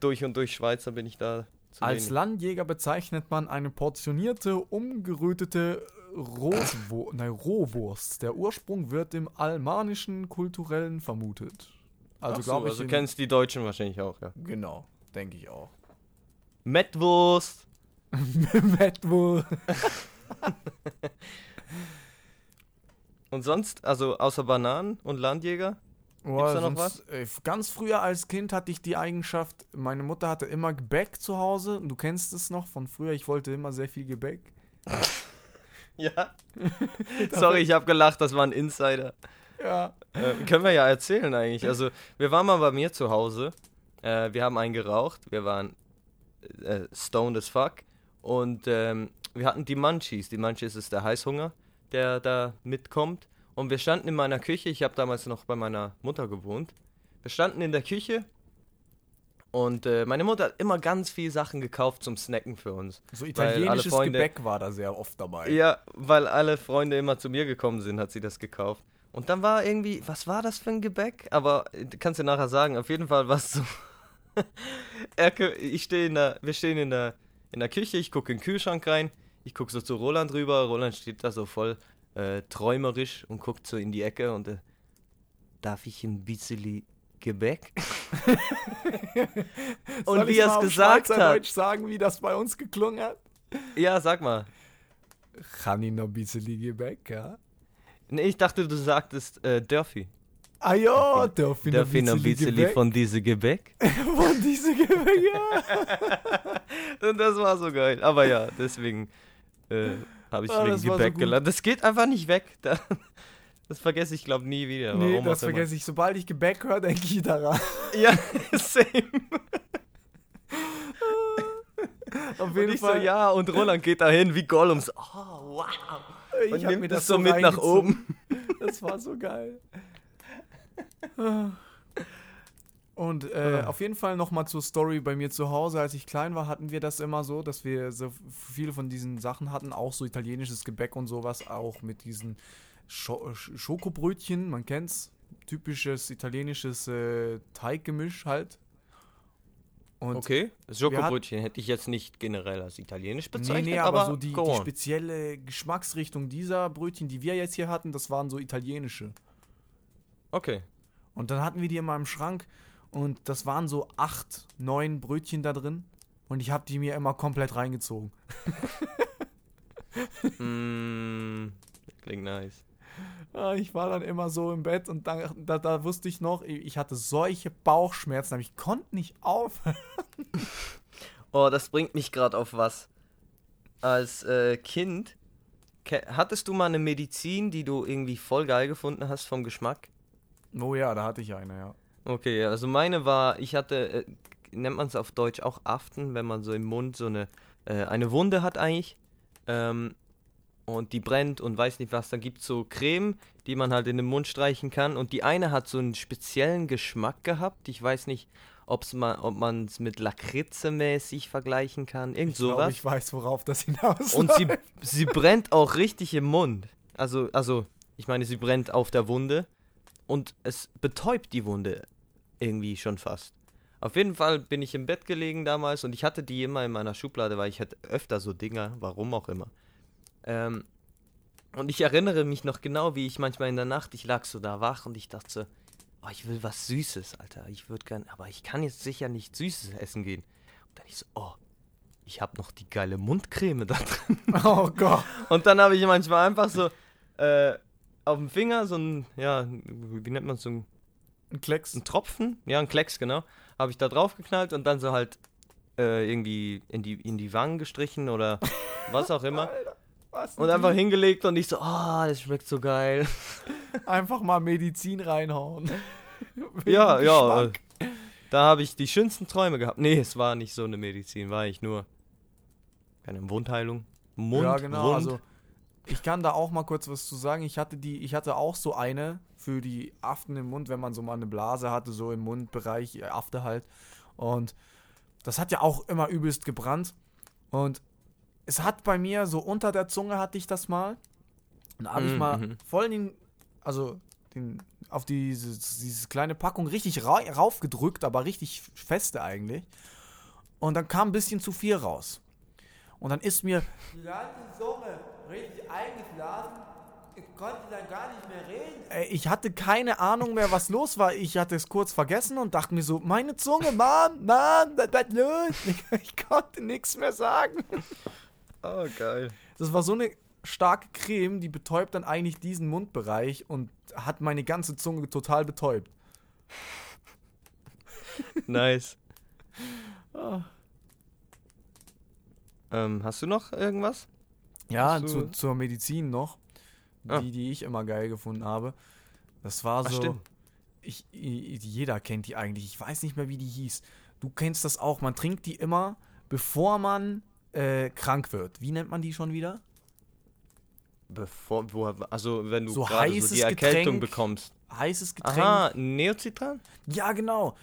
durch und durch Schweizer bin ich da zu Als wenig. Landjäger bezeichnet man eine portionierte, umgerötete Rohwo nein, Rohwurst. Der Ursprung wird im almanischen Kulturellen vermutet. Also Ach so, glaube ich. also kennst die Deutschen wahrscheinlich auch, ja. genau, denke ich auch. Mettwurst. Mettwurst. Und sonst, also außer Bananen und Landjäger? Boah, da noch sonst, äh, ganz früher als Kind hatte ich die Eigenschaft, meine Mutter hatte immer Gebäck zu Hause. Du kennst es noch von früher, ich wollte immer sehr viel Gebäck. Ja. Sorry, ich habe gelacht, das war ein Insider. Ja. Äh, können wir ja erzählen eigentlich. Also, wir waren mal bei mir zu Hause. Äh, wir haben einen geraucht. Wir waren äh, stoned as fuck. Und ähm, wir hatten die Munchies. Die Munchies ist der Heißhunger, der da mitkommt. Und wir standen in meiner Küche. Ich habe damals noch bei meiner Mutter gewohnt. Wir standen in der Küche. Und äh, meine Mutter hat immer ganz viel Sachen gekauft zum Snacken für uns. So italienisches Freunde- Gebäck war da sehr oft dabei. Ja, weil alle Freunde immer zu mir gekommen sind, hat sie das gekauft. Und dann war irgendwie, was war das für ein Gebäck? Aber äh, kannst du nachher sagen, auf jeden Fall war es so. Erke, ich stehe in der, wir stehen in der, in der Küche, ich gucke in den Kühlschrank rein, ich gucke so zu Roland rüber, Roland steht da so voll äh, träumerisch und guckt so in die Ecke und äh, darf ich ein bisschen Gebäck? und Soll wie er es gesagt hat. Schweizerdeutsch sagen, wie das bei uns geklungen hat? Ja, sag mal. Kann ich noch ein bisschen Gebäck, ja? Nee, ich dachte, du sagtest äh, Dörfi. Ah ja, darf ich noch Darf noch ein bisschen von diesem Gebäck? von diese Gebäck, ja. Und das war so geil. Aber ja, deswegen äh, habe ich Ah, wegen so Gebäck gut. gelacht. Das geht einfach nicht weg. Da, das vergesse ich, glaube nie wieder. Nee, Warum das vergesse ich. Sobald ich Gebäck höre, denke ich daran. Ja, same. Auf Und jeden ich so, Fall. ja, und Roland geht dahin wie Gollum. So, oh, wow. ich Und hab nimmt das so mit nach oben. Das war so geil. Und äh, Ah. auf jeden Fall nochmal zur Story bei mir zu Hause. Als ich klein war, hatten wir das immer so, dass wir so viele von diesen Sachen hatten, auch so italienisches Gebäck und sowas, auch mit diesen Scho Sch- Schokobrötchen, man kennt's, typisches italienisches äh, Teiggemisch halt. Und Okay, Schokobrötchen hätte ich jetzt nicht generell als italienisch Nee, bezeichnet, nee, aber, aber, so die, die spezielle Geschmacksrichtung dieser Brötchen, die wir jetzt hier hatten, das waren so italienische. Okay. Und dann hatten wir die in meinem Schrank und das waren so acht, neun Brötchen da drin. Und ich habe die mir immer komplett reingezogen. mm, klingt nice. Ah, Ich war dann immer so im Bett und da, da, da wusste ich noch, ich hatte solche Bauchschmerzen, aber ich konnte nicht aufhören. Oh, das bringt mich gerade auf was. Als äh, Kind, hattest du mal eine Medizin, die du irgendwie voll geil gefunden hast vom Geschmack? Oh ja, da hatte ich eine, ja. Okay, also meine war, ich hatte, äh, nennt man es auf Deutsch auch Aften, wenn man so im Mund so eine, äh, eine Wunde hat eigentlich. Ähm, und die brennt und weiß nicht was. Dann gibt es so Creme, die man halt in den Mund streichen kann. Und die eine hat so einen speziellen Geschmack gehabt. Ich weiß nicht, ob's man, ob man es mit Lakritze mäßig vergleichen kann. Irgend Ich sowas. ich weiß, worauf das hinaus Und sie, sie brennt auch richtig im Mund. Also, also, ich meine, sie brennt auf der Wunde und es betäubt die Wunde irgendwie schon fast. Auf jeden Fall bin ich im Bett gelegen damals und ich hatte die immer in meiner Schublade, weil ich hatte öfter so Dinger, warum auch immer. Ähm, und ich erinnere mich noch genau, wie ich manchmal in der Nacht, ich lag so da wach und ich dachte so, oh, ich will was Süßes, Alter. Ich würde gern, aber ich kann jetzt sicher nicht Süßes essen gehen. Und dann ich so, oh, ich habe noch die geile Mundcreme da drin. Oh Gott. Und dann habe ich manchmal einfach so äh, auf dem Finger so ein, ja, wie nennt man so ein, Ein Klecks. ein Tropfen? Ja, ein Klecks, genau. Habe ich da drauf geknallt und dann so halt äh, irgendwie in die, in die Wangen gestrichen oder was auch immer. Was Und einfach hingelegt und ich so, oh, das schmeckt so geil. einfach mal Medizin reinhauen. Ja, ja. Äh, da habe ich die schönsten Träume gehabt. Nee, es war nicht so eine Medizin, war ich nur keine Wundheilung. Mund, ja, genau. Wund. Also ich kann da auch mal kurz was zu sagen. Ich hatte die, ich hatte auch so eine für die Aften im Mund, wenn man so mal eine Blase hatte, so im Mundbereich, äh, Afte halt. Und das hat ja auch immer übelst gebrannt. Und es hat bei mir so unter der Zunge hatte ich das mal. Und da habe ich Mhm, mal mhm. voll den, also den, auf dieses, diese kleine Packung richtig ra raufgedrückt, aber richtig feste eigentlich. Und dann kam ein bisschen zu viel raus. Und dann ist mir die ganze Zunge richtig eingeblasen. Ich konnte dann gar nicht mehr reden. Ey, ich hatte keine Ahnung mehr, was los war. Ich hatte es kurz vergessen und dachte mir so, meine Zunge, Mann, Mann, was was los? Ich konnte nichts mehr sagen. oh, geil. Das war so eine starke Creme, die betäubt dann eigentlich diesen Mundbereich und hat meine ganze Zunge total betäubt. Nice. Ah. Ähm, hast du noch irgendwas? Ja, zu, zur Medizin noch, Ah. die, die ich immer geil gefunden habe. Das war Ach, so. stimmt. Ich, jeder kennt die eigentlich. Ich weiß nicht mehr, wie die hieß. Du kennst das auch. Man trinkt die immer, bevor man äh, krank wird. Wie nennt man die schon wieder? Bevor, wo, also wenn du So gerade so die Erkältung Getränk. bekommst. Heißes Getränk. Aha, Neocitran? Ja, genau.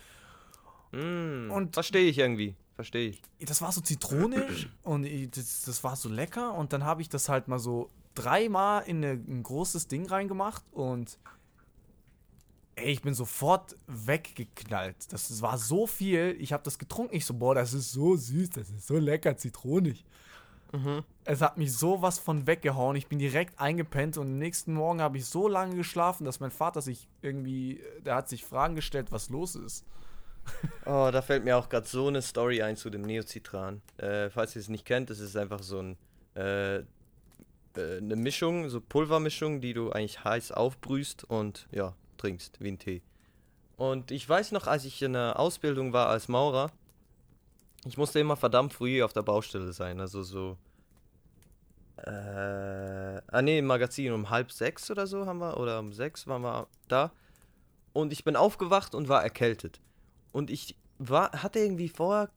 Mm, Und- verstehe ich irgendwie. Verstehe ich. Das war so zitronisch und ich- das, das war so lecker. Und dann habe ich das halt mal so dreimal in eine, ein großes Ding reingemacht und ey, ich bin sofort weggeknallt. Das war so viel. Ich habe das getrunken. Ich so, boah, das ist so süß, das ist so lecker, zitronig. Mhm. Es hat mich sowas von weggehauen. Ich bin direkt eingepennt und am nächsten Morgen habe ich so lange geschlafen, dass mein Vater sich irgendwie, der hat sich Fragen gestellt, was los ist. Oh, da fällt mir auch gerade so eine Story ein zu dem Neocitran. Äh, falls ihr es nicht kennt, es ist einfach so ein, äh, äh, eine Mischung, so Pulvermischung, die du eigentlich heiß aufbrühst und ja, trinkst wie ein Tee. Und ich weiß noch, als ich in der Ausbildung war als Maurer, ich musste immer verdammt früh auf der Baustelle sein, also so. Äh, ah nee, im Magazin um halb sechs oder so haben wir, oder um sechs waren wir da. Und ich bin aufgewacht und war erkältet. Und ich war, hatte irgendwie vorher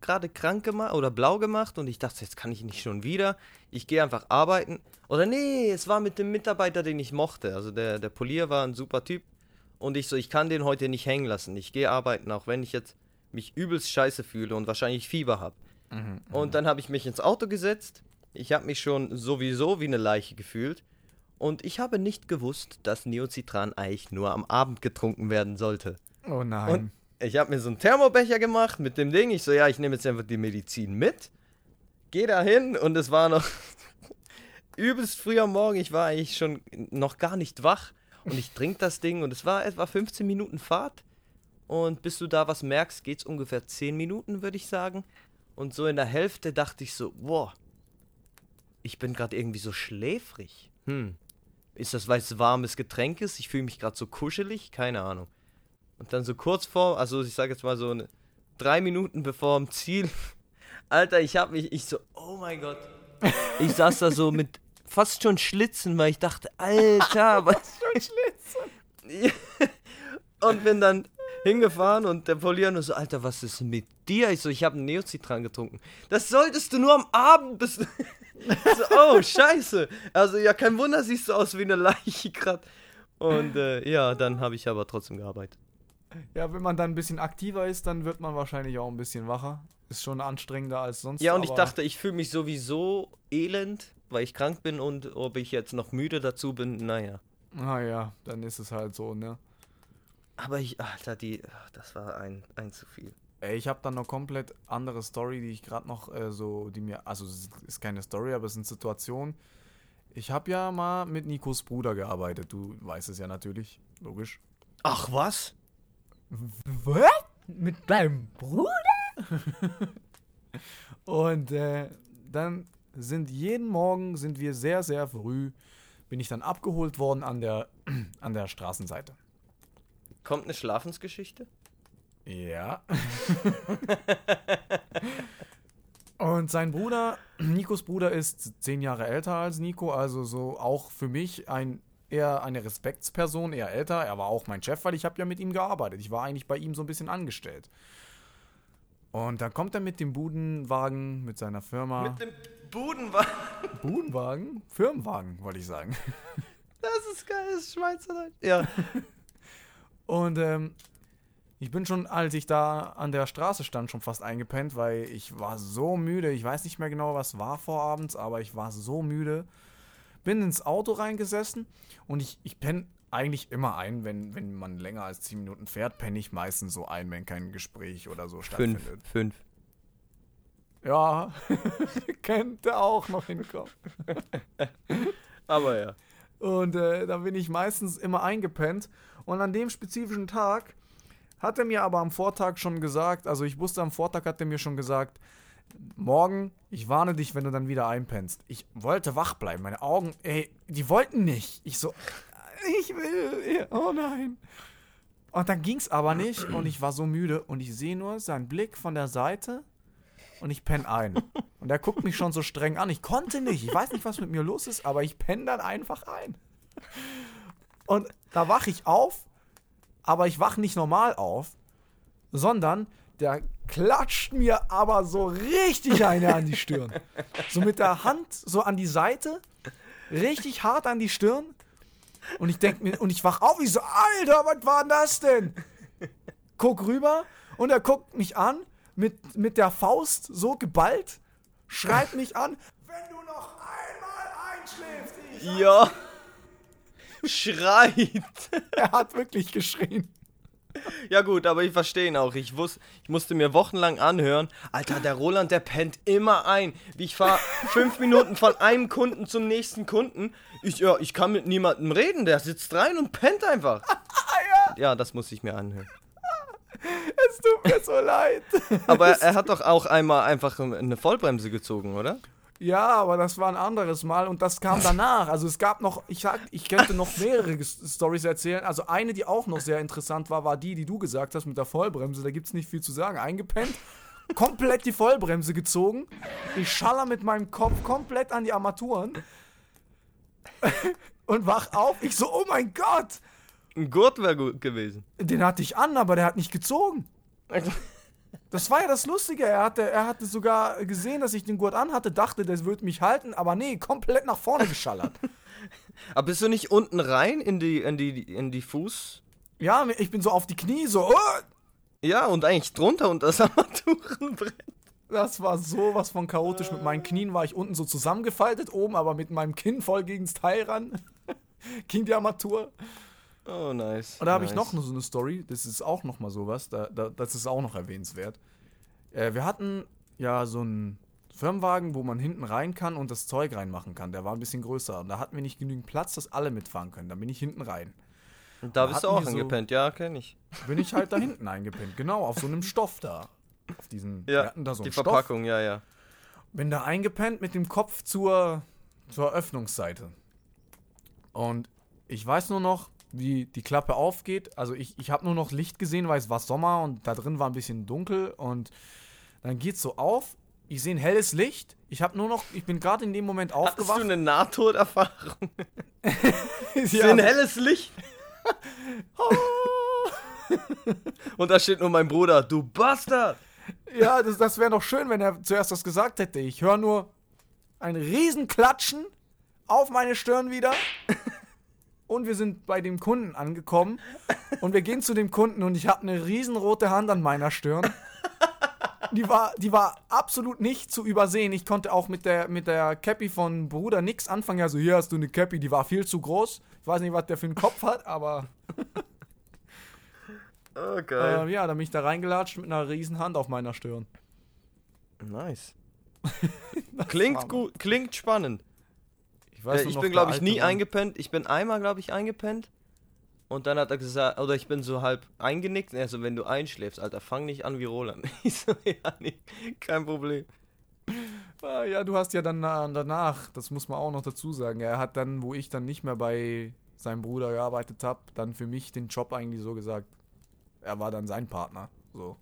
gerade krank gemacht oder blau gemacht und ich dachte, jetzt kann ich nicht schon wieder. Ich gehe einfach arbeiten. Oder nee, es war mit dem Mitarbeiter, den ich mochte. Also der, der Polier war ein super Typ. Und ich so, ich kann den heute nicht hängen lassen. Ich gehe arbeiten, auch wenn ich jetzt mich übelst scheiße fühle und wahrscheinlich Fieber habe. Und dann habe ich mich ins Auto gesetzt. Ich habe mich schon sowieso wie eine Leiche gefühlt. Und ich habe nicht gewusst, dass Neocitran eigentlich nur am Abend getrunken werden sollte. Oh nein. Und ich habe mir so einen Thermobecher gemacht mit dem Ding. Ich so, ja, ich nehme jetzt einfach die Medizin mit. Geh da hin und es war noch übelst früh am Morgen. Ich war eigentlich schon noch gar nicht wach. Und ich trinke das Ding und es war etwa 15 Minuten Fahrt. Und bis du da was merkst, geht es ungefähr 10 Minuten, würde ich sagen. Und so in der Hälfte dachte ich so, boah, ich bin gerade irgendwie so schläfrig. Hm. Ist das, weil es warmes Getränk ist? Ich fühle mich gerade so kuschelig? Keine Ahnung. Und dann so kurz vor, also ich sage jetzt mal so eine, drei Minuten bevor am Ziel. Alter, ich hab mich, ich so, oh mein Gott. Ich saß da so mit fast schon Schlitzen, weil ich dachte, Alter, was. Schlitzen. Und bin dann hingefahren und der Polier nur so, Alter, was ist mit dir? Ich so, ich habe einen Neocitran getrunken. Das solltest du nur am Abend bis. so, oh, scheiße. Also ja, kein Wunder, siehst du aus wie eine Leiche gerade. Und äh, ja, dann habe ich aber trotzdem gearbeitet. Ja, wenn man dann ein bisschen aktiver ist, dann wird man wahrscheinlich auch ein bisschen wacher. Ist schon anstrengender als sonst. Ja, und ich dachte, ich fühle mich sowieso elend, weil ich krank bin und ob ich jetzt noch müde dazu bin, naja. Naja, dann ist es halt so, ne? Aber ich, Alter, die, ach, das war ein, ein zu viel. Ey, ich habe dann noch komplett andere Story, die ich gerade noch äh, so, die mir, also es ist keine Story, aber es sind Situationen. Ich habe ja mal mit Nikos Bruder gearbeitet. Du weißt es ja natürlich, logisch. Ach, was? Was? Mit deinem Bruder? Und äh, dann sind jeden Morgen sind wir sehr, sehr früh, bin ich dann abgeholt worden an der, an der Straßenseite. Kommt eine Schlafensgeschichte? Ja. Und sein Bruder, Nikos Bruder, ist zehn Jahre älter als Nico, also so auch für mich ein eher eine Respektsperson, eher älter. Er war auch mein Chef, weil ich habe ja mit ihm gearbeitet. Ich war eigentlich bei ihm so ein bisschen angestellt. Und dann kommt er mit dem Budenwagen, mit seiner Firma. Mit dem Budenwagen. Budenwagen? Firmenwagen, wollte ich sagen. Das ist geil, das ist Schweizerdeutsch. Ja. Und ähm, ich bin schon, als ich da an der Straße stand, schon fast eingepennt, weil ich war so müde. Ich weiß nicht mehr genau, was war vorabends, aber ich war so müde. Bin ins Auto reingesessen und ich, ich penne eigentlich immer ein, wenn, wenn man länger als 10 Minuten fährt, penne ich meistens so ein, wenn kein Gespräch oder so Fünf. stattfindet. Fünf. Ja, könnte auch noch hinkommen. Aber ja. Und äh, da bin ich meistens immer eingepennt. Und an dem spezifischen Tag hat er mir aber am Vortag schon gesagt, also ich wusste am Vortag hat er mir schon gesagt, morgen, ich warne dich, wenn du dann wieder einpennst. Ich wollte wach bleiben, meine Augen, ey, die wollten nicht. Ich so, ich will, oh nein. Und dann ging's aber nicht und ich war so müde und ich sehe nur seinen Blick von der Seite und ich penne ein. Und er guckt mich schon so streng an. Ich konnte nicht. Ich weiß nicht, was mit mir los ist, aber ich penne dann einfach ein. Und da wache ich auf, aber ich wache nicht normal auf, sondern der klatscht mir aber so richtig eine an die Stirn. So mit der Hand so an die Seite, richtig hart an die Stirn. Und ich denke mir, und ich wach auf, ich so, Alter, was war denn das denn? Guck rüber und er guckt mich an mit, mit der Faust so geballt, schreit mich an, wenn du noch einmal einschläfst, ich. Ja. Schreit. Er hat wirklich geschrien. Ja gut, aber ich verstehe ihn auch. Ich, wus ich musste mir wochenlang anhören, Alter, der Roland, der pennt immer ein. Wie ich fahre fünf Minuten von einem Kunden zum nächsten Kunden. Ich, ja, ich kann mit niemandem reden, der sitzt rein und pennt einfach. Ja, das muss ich mir anhören. Es tut mir so leid. Aber er hat doch auch einmal einfach eine Vollbremse gezogen, oder? Ja, aber das war ein anderes Mal und das kam danach. Also es gab noch, ich sag, ich könnte noch mehrere Stories erzählen. Also eine, die auch noch sehr interessant war, war die, die du gesagt hast mit der Vollbremse. Da gibt's nicht viel zu sagen. Eingepennt, komplett die Vollbremse gezogen. Ich schaller mit meinem Kopf komplett an die Armaturen und wach auf. Ich so, oh mein Gott, Ein Gurt wäre gut gewesen. den hatte ich an, aber der hat nicht gezogen. Das war ja das Lustige. Er hatte, er hatte sogar gesehen, dass ich den Gurt anhatte, dachte, das würde mich halten, aber nee, komplett nach vorne geschallert. Aber bist du nicht unten rein in die, in die, in die Fuß? ja, ich bin so auf die Knie, so, oh, Ja, und eigentlich drunter und das Armaturenbrett. das war sowas von chaotisch. Mit meinen Knien war ich unten so zusammengefaltet, oben aber mit meinem Kinn voll gegens Teil ran. Ging die Armatur. Oh, nice. Und da habe ich nice. noch so eine Story, das ist auch noch mal sowas, da, da, das ist auch noch erwähnenswert. Äh, wir hatten ja so einen Firmenwagen, wo man hinten rein kann und das Zeug reinmachen kann. Der war ein bisschen größer und da hatten wir nicht genügend Platz, dass alle mitfahren können. Da bin ich hinten rein. Und da bist du auch die so- ja, kenn ich. Bin ich halt da hinten eingepinnt, genau, auf so einem Stoff da. Auf diesen, wir Ja, hatten da so die einen Stoff. Verpackung, ja, ja. Bin da eingepennt mit dem Kopf zur, zur Öffnungsseite. Und ich weiß nur noch, wie die Klappe aufgeht. Also ich, ich habe nur noch Licht gesehen, weil es war Sommer und da drin war ein bisschen dunkel. Und dann geht's so auf. Ich sehe ein helles Licht. Ich habe nur noch, ich bin gerade in dem Moment Hattest du aufgewacht. eine Nahtoderfahrung? Ja, Ja, ein helles Licht. Und da steht nur mein Bruder, du Bastard! Ja, das, das wäre doch schön, wenn er zuerst das gesagt hätte. Ich höre nur ein Riesenklatschen auf meine Stirn wieder. Und wir sind bei dem Kunden angekommen. Und wir gehen zu dem Kunden und ich habe eine riesenrote Hand an meiner Stirn. Die war, die war absolut nicht zu übersehen. Ich konnte auch mit der, mit der Cappy von Bruder nix anfangen. Also, hier hast du eine Cappy, die war viel zu groß. Ich weiß nicht, was der für einen Kopf hat, aber Oh, äh, ja, da bin ich da reingelatscht mit einer riesen Hand auf meiner Stirn. Nice. Klingt gut, klingt spannend. Ich, Äh, weiß nur ich bin, glaube ich, nie Mann- eingepennt. Ich bin einmal, glaube ich, eingepennt. Und dann hat er gesagt, oder ich bin so halb eingenickt. Also, wenn du einschläfst, Alter, fang nicht an wie Roland. Ich so, ja, nee, kein Problem. Ah, Ja, du hast ja dann na- danach, das muss man auch noch dazu sagen, er hat dann, wo ich dann nicht mehr bei seinem Bruder gearbeitet habe, dann für mich den Job eigentlich so gesagt. Er war dann sein Partner. So.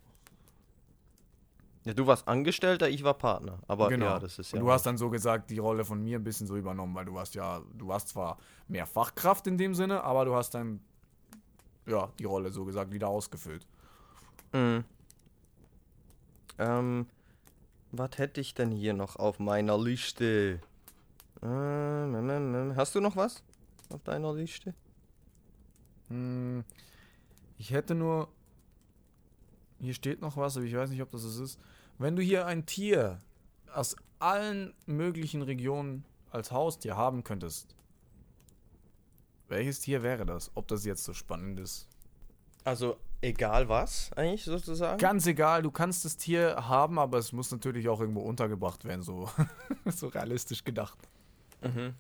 Ja, du warst Angestellter, ich war Partner. Aber genau. ja, das ist ja. Und du hast dann so gesagt, die Rolle von mir ein bisschen so übernommen, weil du warst ja, du warst zwar mehr Fachkraft in dem Sinne, aber du hast dann ja die Rolle so gesagt wieder ausgefüllt. Mhm. Ähm, was hätte ich denn hier noch auf meiner Liste? Ähm, ähm, hast du noch was auf deiner Liste? Hm, ich hätte nur. Hier steht noch was, aber ich weiß nicht, ob das es ist. Wenn du hier ein Tier aus allen möglichen Regionen als Haustier haben könntest, welches Tier wäre das? Ob das jetzt so spannend ist? Also, egal was, eigentlich sozusagen. Ganz egal, du kannst das Tier haben, aber es muss natürlich auch irgendwo untergebracht werden, so, so realistisch gedacht. Mhm.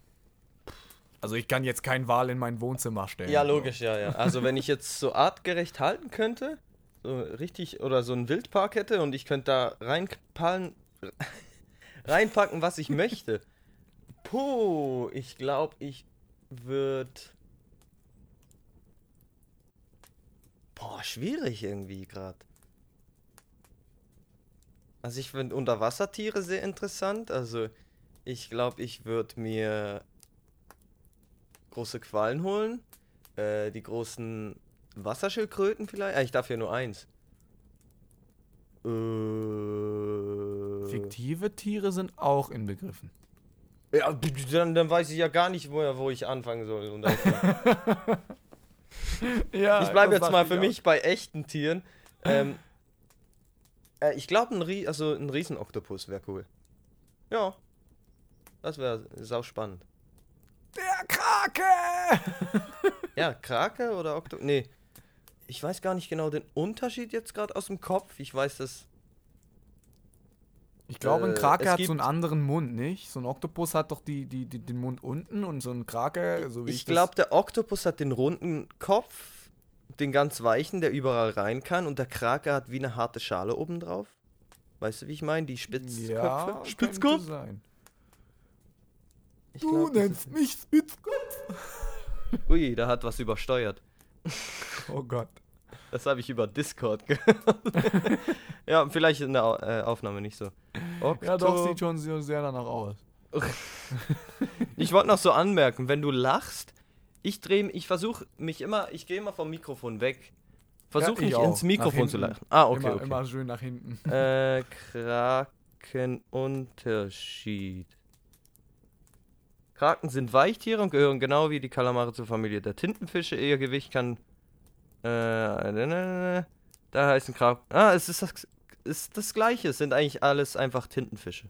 Also ich kann jetzt keinen Wal in mein Wohnzimmer stellen. Ja, so. logisch, ja, ja. Also, wenn ich jetzt so artgerecht halten könnte, so richtig, oder so einen Wildpark hätte und ich könnte da reinpacken, reinpacken, was ich möchte. Puh, ich glaube, ich würde. Boah, schwierig irgendwie gerade. Also, ich finde Unterwassertiere sehr interessant. Also, ich glaube, ich würde mir große Quallen holen. Äh, die großen Wasserschildkröten vielleicht. Ah, ich darf ja nur eins. Äh, Fiktive Tiere sind auch inbegriffen. Ja, dann, dann weiß ich ja gar nicht, wo, wo ich anfangen soll. Ja, ich bleibe jetzt mal für ich mich bei echten Tieren. Ähm, äh, ich glaube, ein, Rie also ein Riesenoktopus wäre cool. Ja. Das wäre sau spannend. Der Krake! Ja, Krake oder Oktopus? Nee. Ich weiß gar nicht genau den Unterschied jetzt gerade aus dem Kopf. Ich weiß, dass. Ich glaube, ein Äh, Krake es hat so einen anderen Mund, nicht? So ein Oktopus hat doch die, die, die, den Mund unten und so ein Krake, so wie ich, Ich glaube, der Oktopus hat den runden Kopf, den ganz weichen, der überall rein kann. Und der Krake hat wie eine harte Schale obendrauf. Weißt du, wie ich meine? Die das, Spitzköpfe. ja, Spitzkopf? sein. Ich glaub, das ist- mich Spitzkopf. Ui, da hat was übersteuert. Oh Gott. Das habe ich über Discord gehört. ja, vielleicht in der Au äh, Aufnahme nicht so. Ja, doch, Okto- sieht schon sehr, sehr danach aus. Ich wollte noch so anmerken, wenn du lachst, ich drehe, ich versuche mich immer, ich gehe immer vom Mikrofon weg. Versuch Ja, ich nicht ins Mikrofon zu lachen. Ah, okay, immer, okay. immer schön nach hinten. Äh, Krakenunterschied. Kraken sind Weichtiere und gehören genau wie die Kalamare zur Familie der Tintenfische. Ihr Gewicht kann. Äh, da heißt ein Kraken. Ah, es ist das, ist das gleiche. Es sind eigentlich alles einfach Tintenfische.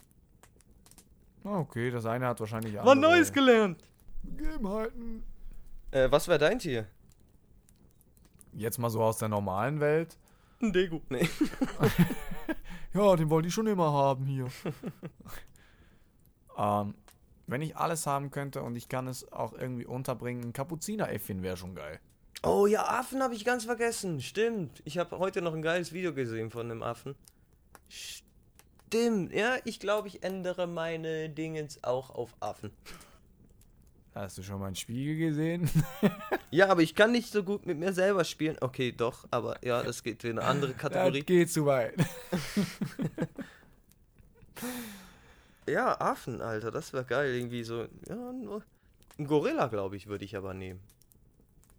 Ah, Okay, das eine hat wahrscheinlich War Neues gelernt! Gegebenheiten. Äh, was wäre dein Tier? Jetzt mal so aus der normalen Welt. Ein Degu. Nee. Ja, den wollte ich schon immer haben hier. ähm, wenn ich alles haben könnte und ich kann es auch irgendwie unterbringen, ein Kapuzineräffchen wäre schon geil. Oh ja, Affen habe ich ganz vergessen. Stimmt. Ich habe heute noch ein geiles Video gesehen von einem Affen. Stimmt. Ja, ich glaube, ich ändere meine Dingens auch auf Affen. Hast du schon mal einen Spiegel gesehen? Ja, aber ich kann nicht so gut mit mir selber spielen. Okay, doch, aber ja, das geht in eine andere Kategorie. Das geht zu weit. Ja, Affen, Alter, das wäre geil. Irgendwie so. Ja, nur. Ein Gorilla, glaube ich, würde ich aber nehmen.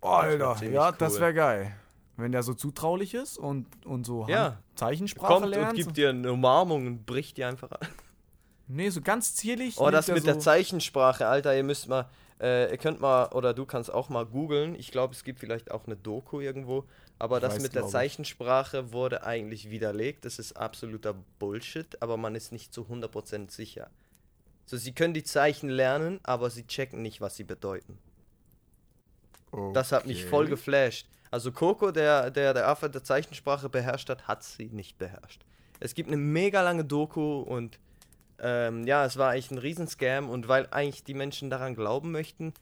Oh, Alter, ziemlich ja, das cool. wäre geil. Wenn der so zutraulich ist und, und so Ja. Zeichensprache Kommt lernt. und gibt dir eine Umarmung und bricht dir einfach an. nee, so ganz zierlich. Oh, das mit so, der Zeichensprache, Alter, ihr müsst mal, äh, ihr könnt mal, oder du kannst auch mal googeln. Ich glaube, es gibt vielleicht auch eine Doku irgendwo. Aber Ich das weiß, mit der glaub ich. Zeichensprache wurde eigentlich widerlegt. Das ist absoluter Bullshit, aber man ist nicht zu 100% sicher. So, sie können die Zeichen lernen, aber sie checken nicht, was sie bedeuten. Das hat mich Okay. voll geflasht. Also Coco, der, der der Affe der Zeichensprache beherrscht hat, hat sie nicht beherrscht. Es gibt eine mega lange Doku und ähm, ja, es war eigentlich ein Riesenscam und weil eigentlich die Menschen daran glauben möchten,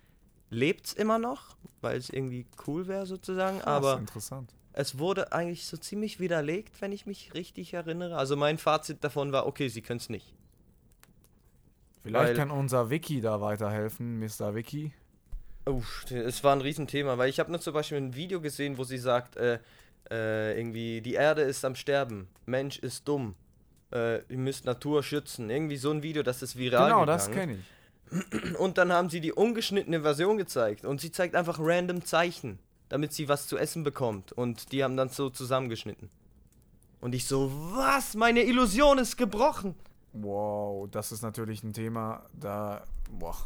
lebt es immer noch, weil es irgendwie cool wäre sozusagen, aber interessant. es wurde eigentlich so ziemlich widerlegt, wenn ich mich richtig erinnere. Also mein Fazit davon war, okay, sie können es nicht. Vielleicht weil- kann unser Wiki da weiterhelfen, Mr. Wiki. Uff, es war ein Riesenthema, weil ich habe nur zum Beispiel ein Video gesehen, wo sie sagt, äh, äh, irgendwie, die Erde ist am Sterben, Mensch ist dumm, äh, ihr müsst Natur schützen. Irgendwie so ein Video, das ist viral Genau, gegangen. das kenne ich. Und dann haben sie die ungeschnittene Version gezeigt und sie zeigt einfach random Zeichen, damit sie was zu essen bekommt. Und die haben dann so zusammengeschnitten. Und ich so, was? Meine Illusion ist gebrochen. Wow, das ist natürlich ein Thema, da. Boah.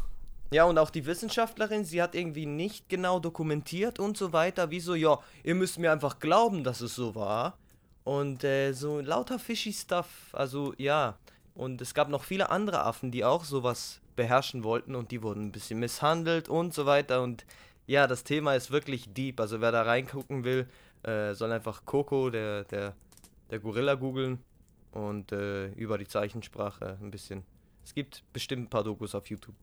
Ja, und auch die Wissenschaftlerin, sie hat irgendwie nicht genau dokumentiert und so weiter. Wie so, ja, ihr müsst mir einfach glauben, dass es so war. Und äh, so lauter fishy Stuff. Also, ja. Und es gab noch viele andere Affen, die auch sowas beherrschen wollten und die wurden ein bisschen misshandelt und so weiter. Und ja, das Thema ist wirklich deep. Also, wer da reingucken will, äh, soll einfach Coco, der, der, der Gorilla, googeln und äh, über die Zeichensprache ein bisschen. Es gibt bestimmt ein paar Dokus auf YouTube.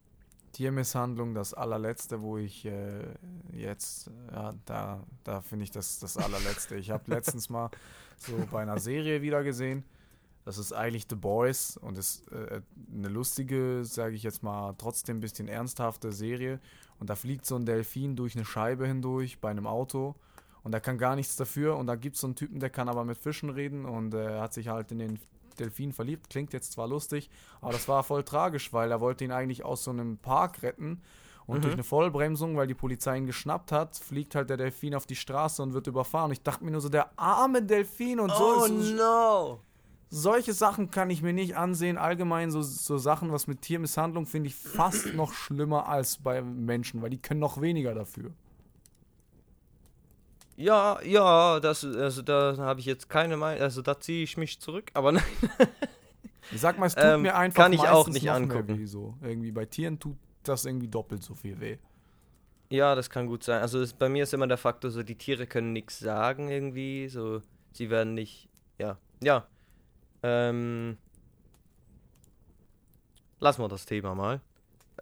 Tiermisshandlung, das allerletzte, wo ich äh, jetzt, ja, da, da finde ich das das allerletzte. Ich habe letztens mal so bei einer Serie wieder gesehen. Das ist eigentlich The Boys und ist äh, eine lustige, sage ich jetzt mal, trotzdem ein bisschen ernsthafte Serie. Und da fliegt so ein Delfin durch eine Scheibe hindurch bei einem Auto und er kann gar nichts dafür. Und da gibt es so einen Typen, der kann aber mit Fischen reden und äh, er hat sich halt in den Delfin verliebt. Klingt jetzt zwar lustig, aber das war voll tragisch, weil er wollte ihn eigentlich aus so einem Park retten. Und Mhm. durch eine Vollbremsung, weil die Polizei ihn geschnappt hat, fliegt halt der Delfin auf die Straße und wird überfahren. Ich dachte mir nur so, der arme Delfin und so. oh so no! Solche Sachen kann ich mir nicht ansehen. Allgemein so, so Sachen, was mit Tiermisshandlung, finde ich fast noch schlimmer als bei Menschen, weil die können noch weniger dafür. Ja, ja, das, also da habe ich jetzt keine Meinung, also da ziehe ich mich zurück, aber nein. Ich sag mal, es tut Ähm, mir einfach kann ich auch nicht angucken. So. Irgendwie bei Tieren tut das irgendwie doppelt so viel weh. Ja, das kann gut sein. Also es, bei mir ist immer der Faktor so, die Tiere können nichts sagen irgendwie, so, sie werden nicht, ja, ja. Ähm, lassen wir das Thema mal.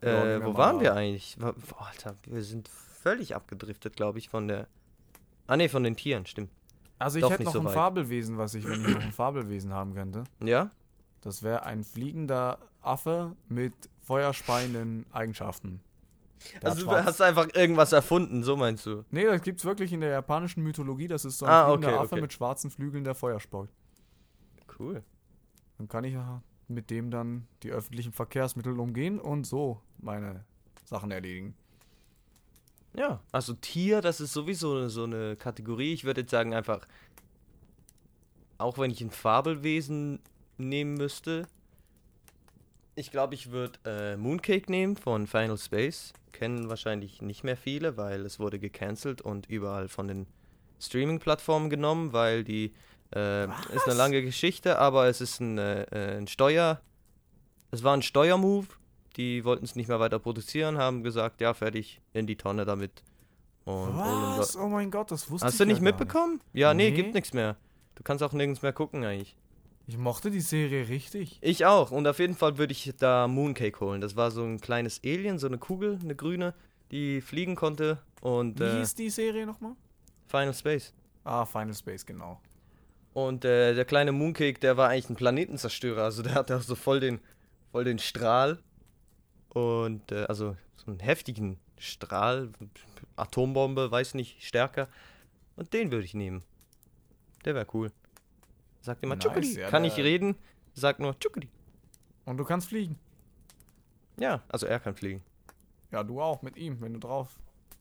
Äh, wo waren wir eigentlich? Boah, Alter, wir sind völlig abgedriftet, glaube ich, von der, ah ne, von den Tieren, stimmt. Also ich Doch hätte noch so ein weit. Fabelwesen, was ich, wenn ich noch ein Fabelwesen haben könnte. Ja? Das wäre ein fliegender Affe mit feuerspeienden Eigenschaften. Der Also du hast einfach irgendwas erfunden, so meinst du? Nee, das gibt's wirklich in der japanischen Mythologie. Das ist so ein Ah, fliegender okay, Affe okay. mit schwarzen Flügeln, der Feuer speut. Cool. Dann kann ich ja mit dem dann die öffentlichen Verkehrsmittel umgehen und so meine Sachen erledigen. Ja, also Tier, das ist sowieso so eine Kategorie. Ich würde jetzt sagen einfach, auch wenn ich ein Fabelwesen nehmen müsste, ich glaube, ich würde äh, Mooncake nehmen von Final Space. Kennen wahrscheinlich nicht mehr viele, weil es wurde gecancelt und überall von den Streaming-Plattformen genommen, weil die äh, ist eine lange Geschichte, aber es ist ein, äh, äh, ein Steuer, es war ein Steuermove. Die wollten es nicht mehr weiter produzieren, haben gesagt, ja fertig, in die Tonne damit. Und Was? Oh mein Gott, das wusste ich Hast du ja nicht gar mitbekommen? Ja, nee, Nee. gibt nichts mehr. Du kannst auch nirgends mehr gucken eigentlich. Ich mochte die Serie richtig. Ich auch. Und auf jeden Fall würde ich da Mooncake holen. Das war so ein kleines Alien, so eine Kugel, eine grüne, die fliegen konnte. Und Wie äh, hieß die Serie nochmal? Final Space. Ah, Final Space, genau. Und äh, der kleine Mooncake, der war eigentlich ein Planetenzerstörer. Also der hatte auch so voll den, voll den Strahl. Und äh, also so einen heftigen Strahl. Atombombe, weiß nicht, stärker. Und den würde ich nehmen. Der wäre cool. Sagt immer Nice, ja, Kann ich reden? Sagt nur Tschukudi. Und du kannst fliegen. Ja, also er kann fliegen. Ja, du auch mit ihm, wenn du drauf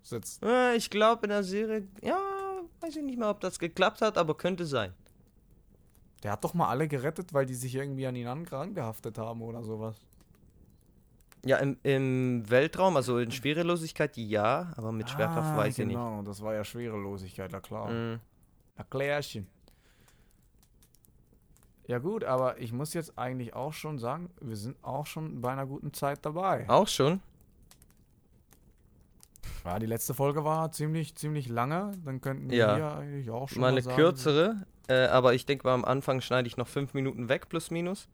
sitzt. Äh, ich glaube in der Serie, ja, weiß ich nicht mehr, ob das geklappt hat, aber könnte sein. Der hat doch mal alle gerettet, weil die sich irgendwie an ihn angehaftet haben oder sowas. Ja, im, im Weltraum, also in Schwerelosigkeit ja, aber mit Schwerkraft Ah, weiß ich nicht. Genau, das war ja Schwerelosigkeit, na klar. Mhm. Na klärchen. Ja gut, aber ich muss jetzt eigentlich auch schon sagen, wir sind auch schon bei einer guten Zeit dabei. Auch schon? Ja, die letzte Folge war ziemlich, ziemlich lange. Dann könnten wir Ja. eigentlich auch schon Mal eine sagen, kürzere, äh, aber ich denke mal am Anfang schneide ich noch fünf Minuten weg, plus minus.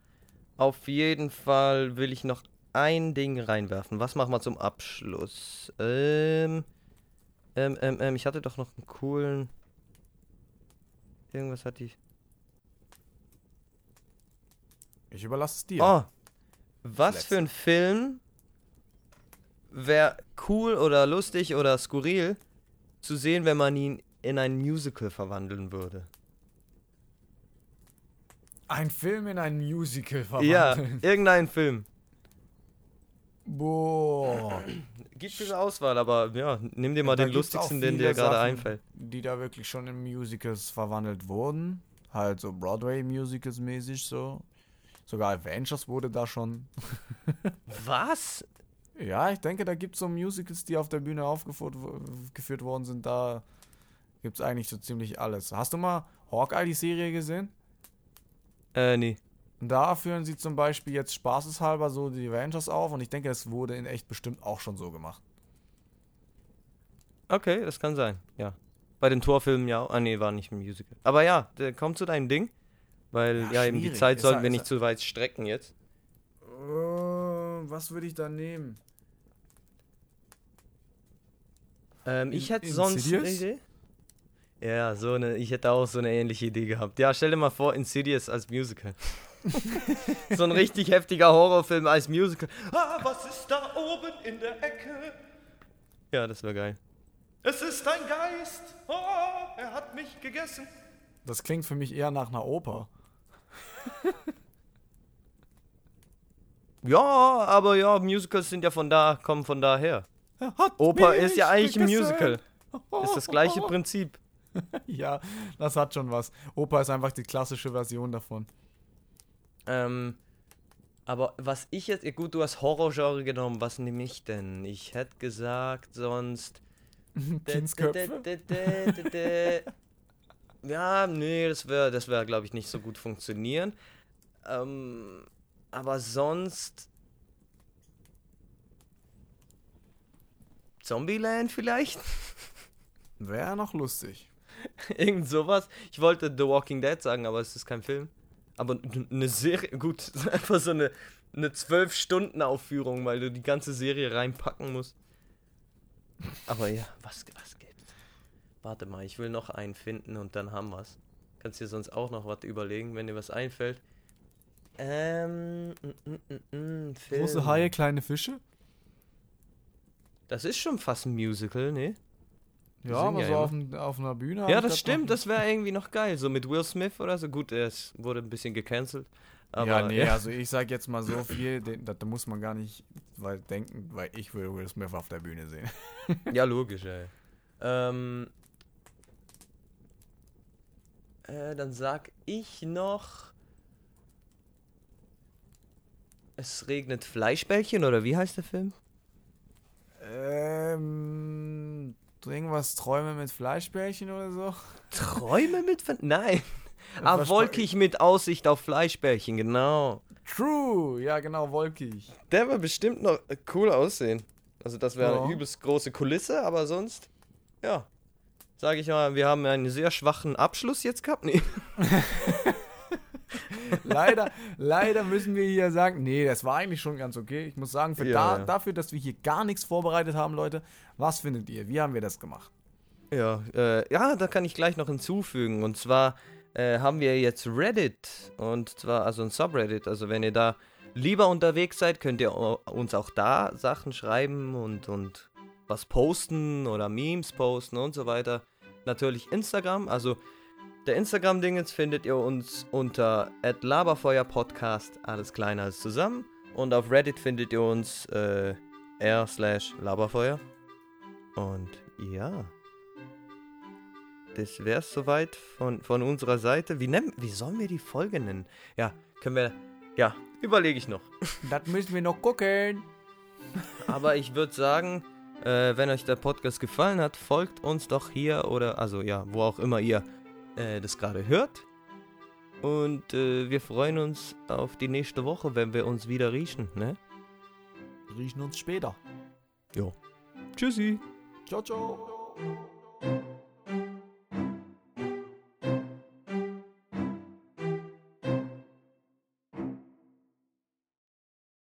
Auf jeden Fall will ich noch ein Ding reinwerfen. Was machen wir zum Abschluss? Ähm, ähm, ähm, ähm, ich hatte doch noch einen coolen. Irgendwas hatte ich. Ich überlasse es dir. Oh, was Letzte. für ein Film wäre cool oder lustig oder skurril zu sehen, wenn man ihn in ein Musical verwandeln würde. Ein Film in ein Musical Ja, verwandeln. irgendein Film. Boah. Gibt diese Auswahl, aber ja, nimm dir mal Da den lustigsten, den dir gerade Sachen. einfällt. Die da wirklich schon in Musicals verwandelt wurden. Halt so Broadway-Musicals mäßig so. Sogar Avengers wurde da schon. Was? Ja, ich denke, da gibt es so Musicals, die auf der Bühne aufgeführt wo- geführt worden sind. Da gibt es eigentlich so ziemlich alles. Hast du mal Hawkeye, die Serie, gesehen? Äh, nee. Da führen sie zum Beispiel jetzt spaßeshalber so die Avengers auf und ich denke, das wurde in echt bestimmt auch schon so gemacht. Okay, das kann sein, ja. Bei den Torfilmen ja. Ah, nee, war nicht ein Musical. Aber ja, der kommt zu deinem Ding. Weil, Ja, ja, eben die. Zeit sollten wir nicht zu weit strecken jetzt. was würde ich da nehmen? Ähm, ich hätte sonst eine Insidious? Idee. Ja, so eine, ich hätte auch so eine ähnliche Idee gehabt. Ja, stell dir mal vor, Insidious als Musical. so ein richtig heftiger Horrorfilm als Musical. Ah, was ist da oben in der Ecke? Ja, das wäre geil. Es ist ein Geist. Oh, er hat mich gegessen. Das klingt für mich eher nach einer Oper. Ja, aber ja, Musicals sind ja von da, kommen von daher. Er Oper ist ja eigentlich ein. Musical. Ist das gleiche Prinzip. Ja, das hat schon was. Oper ist einfach die klassische Version davon. Ähm, aber was ich jetzt, ja gut, du hast Horrorgenre genommen, was nehme ich denn? Ich hätte gesagt, sonst. Kindsköpfe. Ja, nee, das wäre, das wäre, glaube ich, nicht so gut funktionieren. Ähm, aber sonst. Zombieland vielleicht? Wäre noch lustig. Irgend sowas. Ich wollte The Walking Dead sagen, aber es ist kein Film. Aber eine Serie, gut, einfach so eine eine 12-Stunden-Aufführung, weil du die ganze Serie reinpacken musst. Aber ja, was, was gibt's? Warte mal, ich will noch einen finden und dann haben wir's. Kannst dir sonst auch noch was überlegen, wenn dir was einfällt. Ähm, mm, mm, mm, Film. Große Haie, kleine Fische? Das ist schon fast ein Musical, ne? Ja, aber ja so auf, n- auf einer Bühne. Ja, das noch stimmt, das wäre irgendwie noch geil. So mit Will Smith oder so. Gut, es wurde ein bisschen gecancelt. Aber ja, nee, also ich sag jetzt mal so viel, da, muss man gar nicht weil, denken, weil ich will Will Smith auf der Bühne sehen. ja, logisch, ey. Ähm, äh, dann sag ich noch. Es regnet Fleischbällchen oder wie heißt der Film? Ähm, irgendwas Träume mit Fleischbällchen oder so? Träume mit. Ver Nein. Ah, wolkig mit Aussicht auf Fleischbällchen, genau. True, ja genau, wolkig. Der wird bestimmt noch äh, cool aussehen. Also das wäre Ja. eine übelst große Kulisse, aber sonst, ja. Sage ich mal, wir haben einen sehr schwachen Abschluss jetzt gehabt. Nee. leider, leider müssen wir hier sagen, nee, das war eigentlich schon ganz okay. Ich muss sagen, für Ja, da, ja. dafür, dass wir hier gar nichts vorbereitet haben, Leute, was findet ihr? Wie haben wir das gemacht? Ja, äh, ja, da kann ich gleich noch hinzufügen. Und zwar äh, haben wir jetzt Reddit. Und zwar, also ein Subreddit. Also wenn ihr da lieber unterwegs seid, könnt ihr uns auch da Sachen schreiben und, und was posten oder Memes posten und so weiter. Natürlich Instagram. Also der Instagram-Dingens findet ihr uns unter laberfeuerpodcast, alles kleiner als zusammen. Und auf Reddit findet ihr uns äh, r slash laberfeuer. Und ja. das wäre es soweit von, von unserer Seite. Wie, nennen, wie sollen wir die Folge nennen? Ja, können wir. Ja, überlege ich noch. Das müssen wir noch gucken. Aber ich würde sagen, äh, wenn euch der Podcast gefallen hat, folgt uns doch hier oder, also ja, wo auch immer ihr äh, das gerade hört. Und äh, wir freuen uns auf die nächste Woche, wenn wir uns wieder riechen, ne? Riechen uns später. Jo. Tschüssi. Ciao, ciao.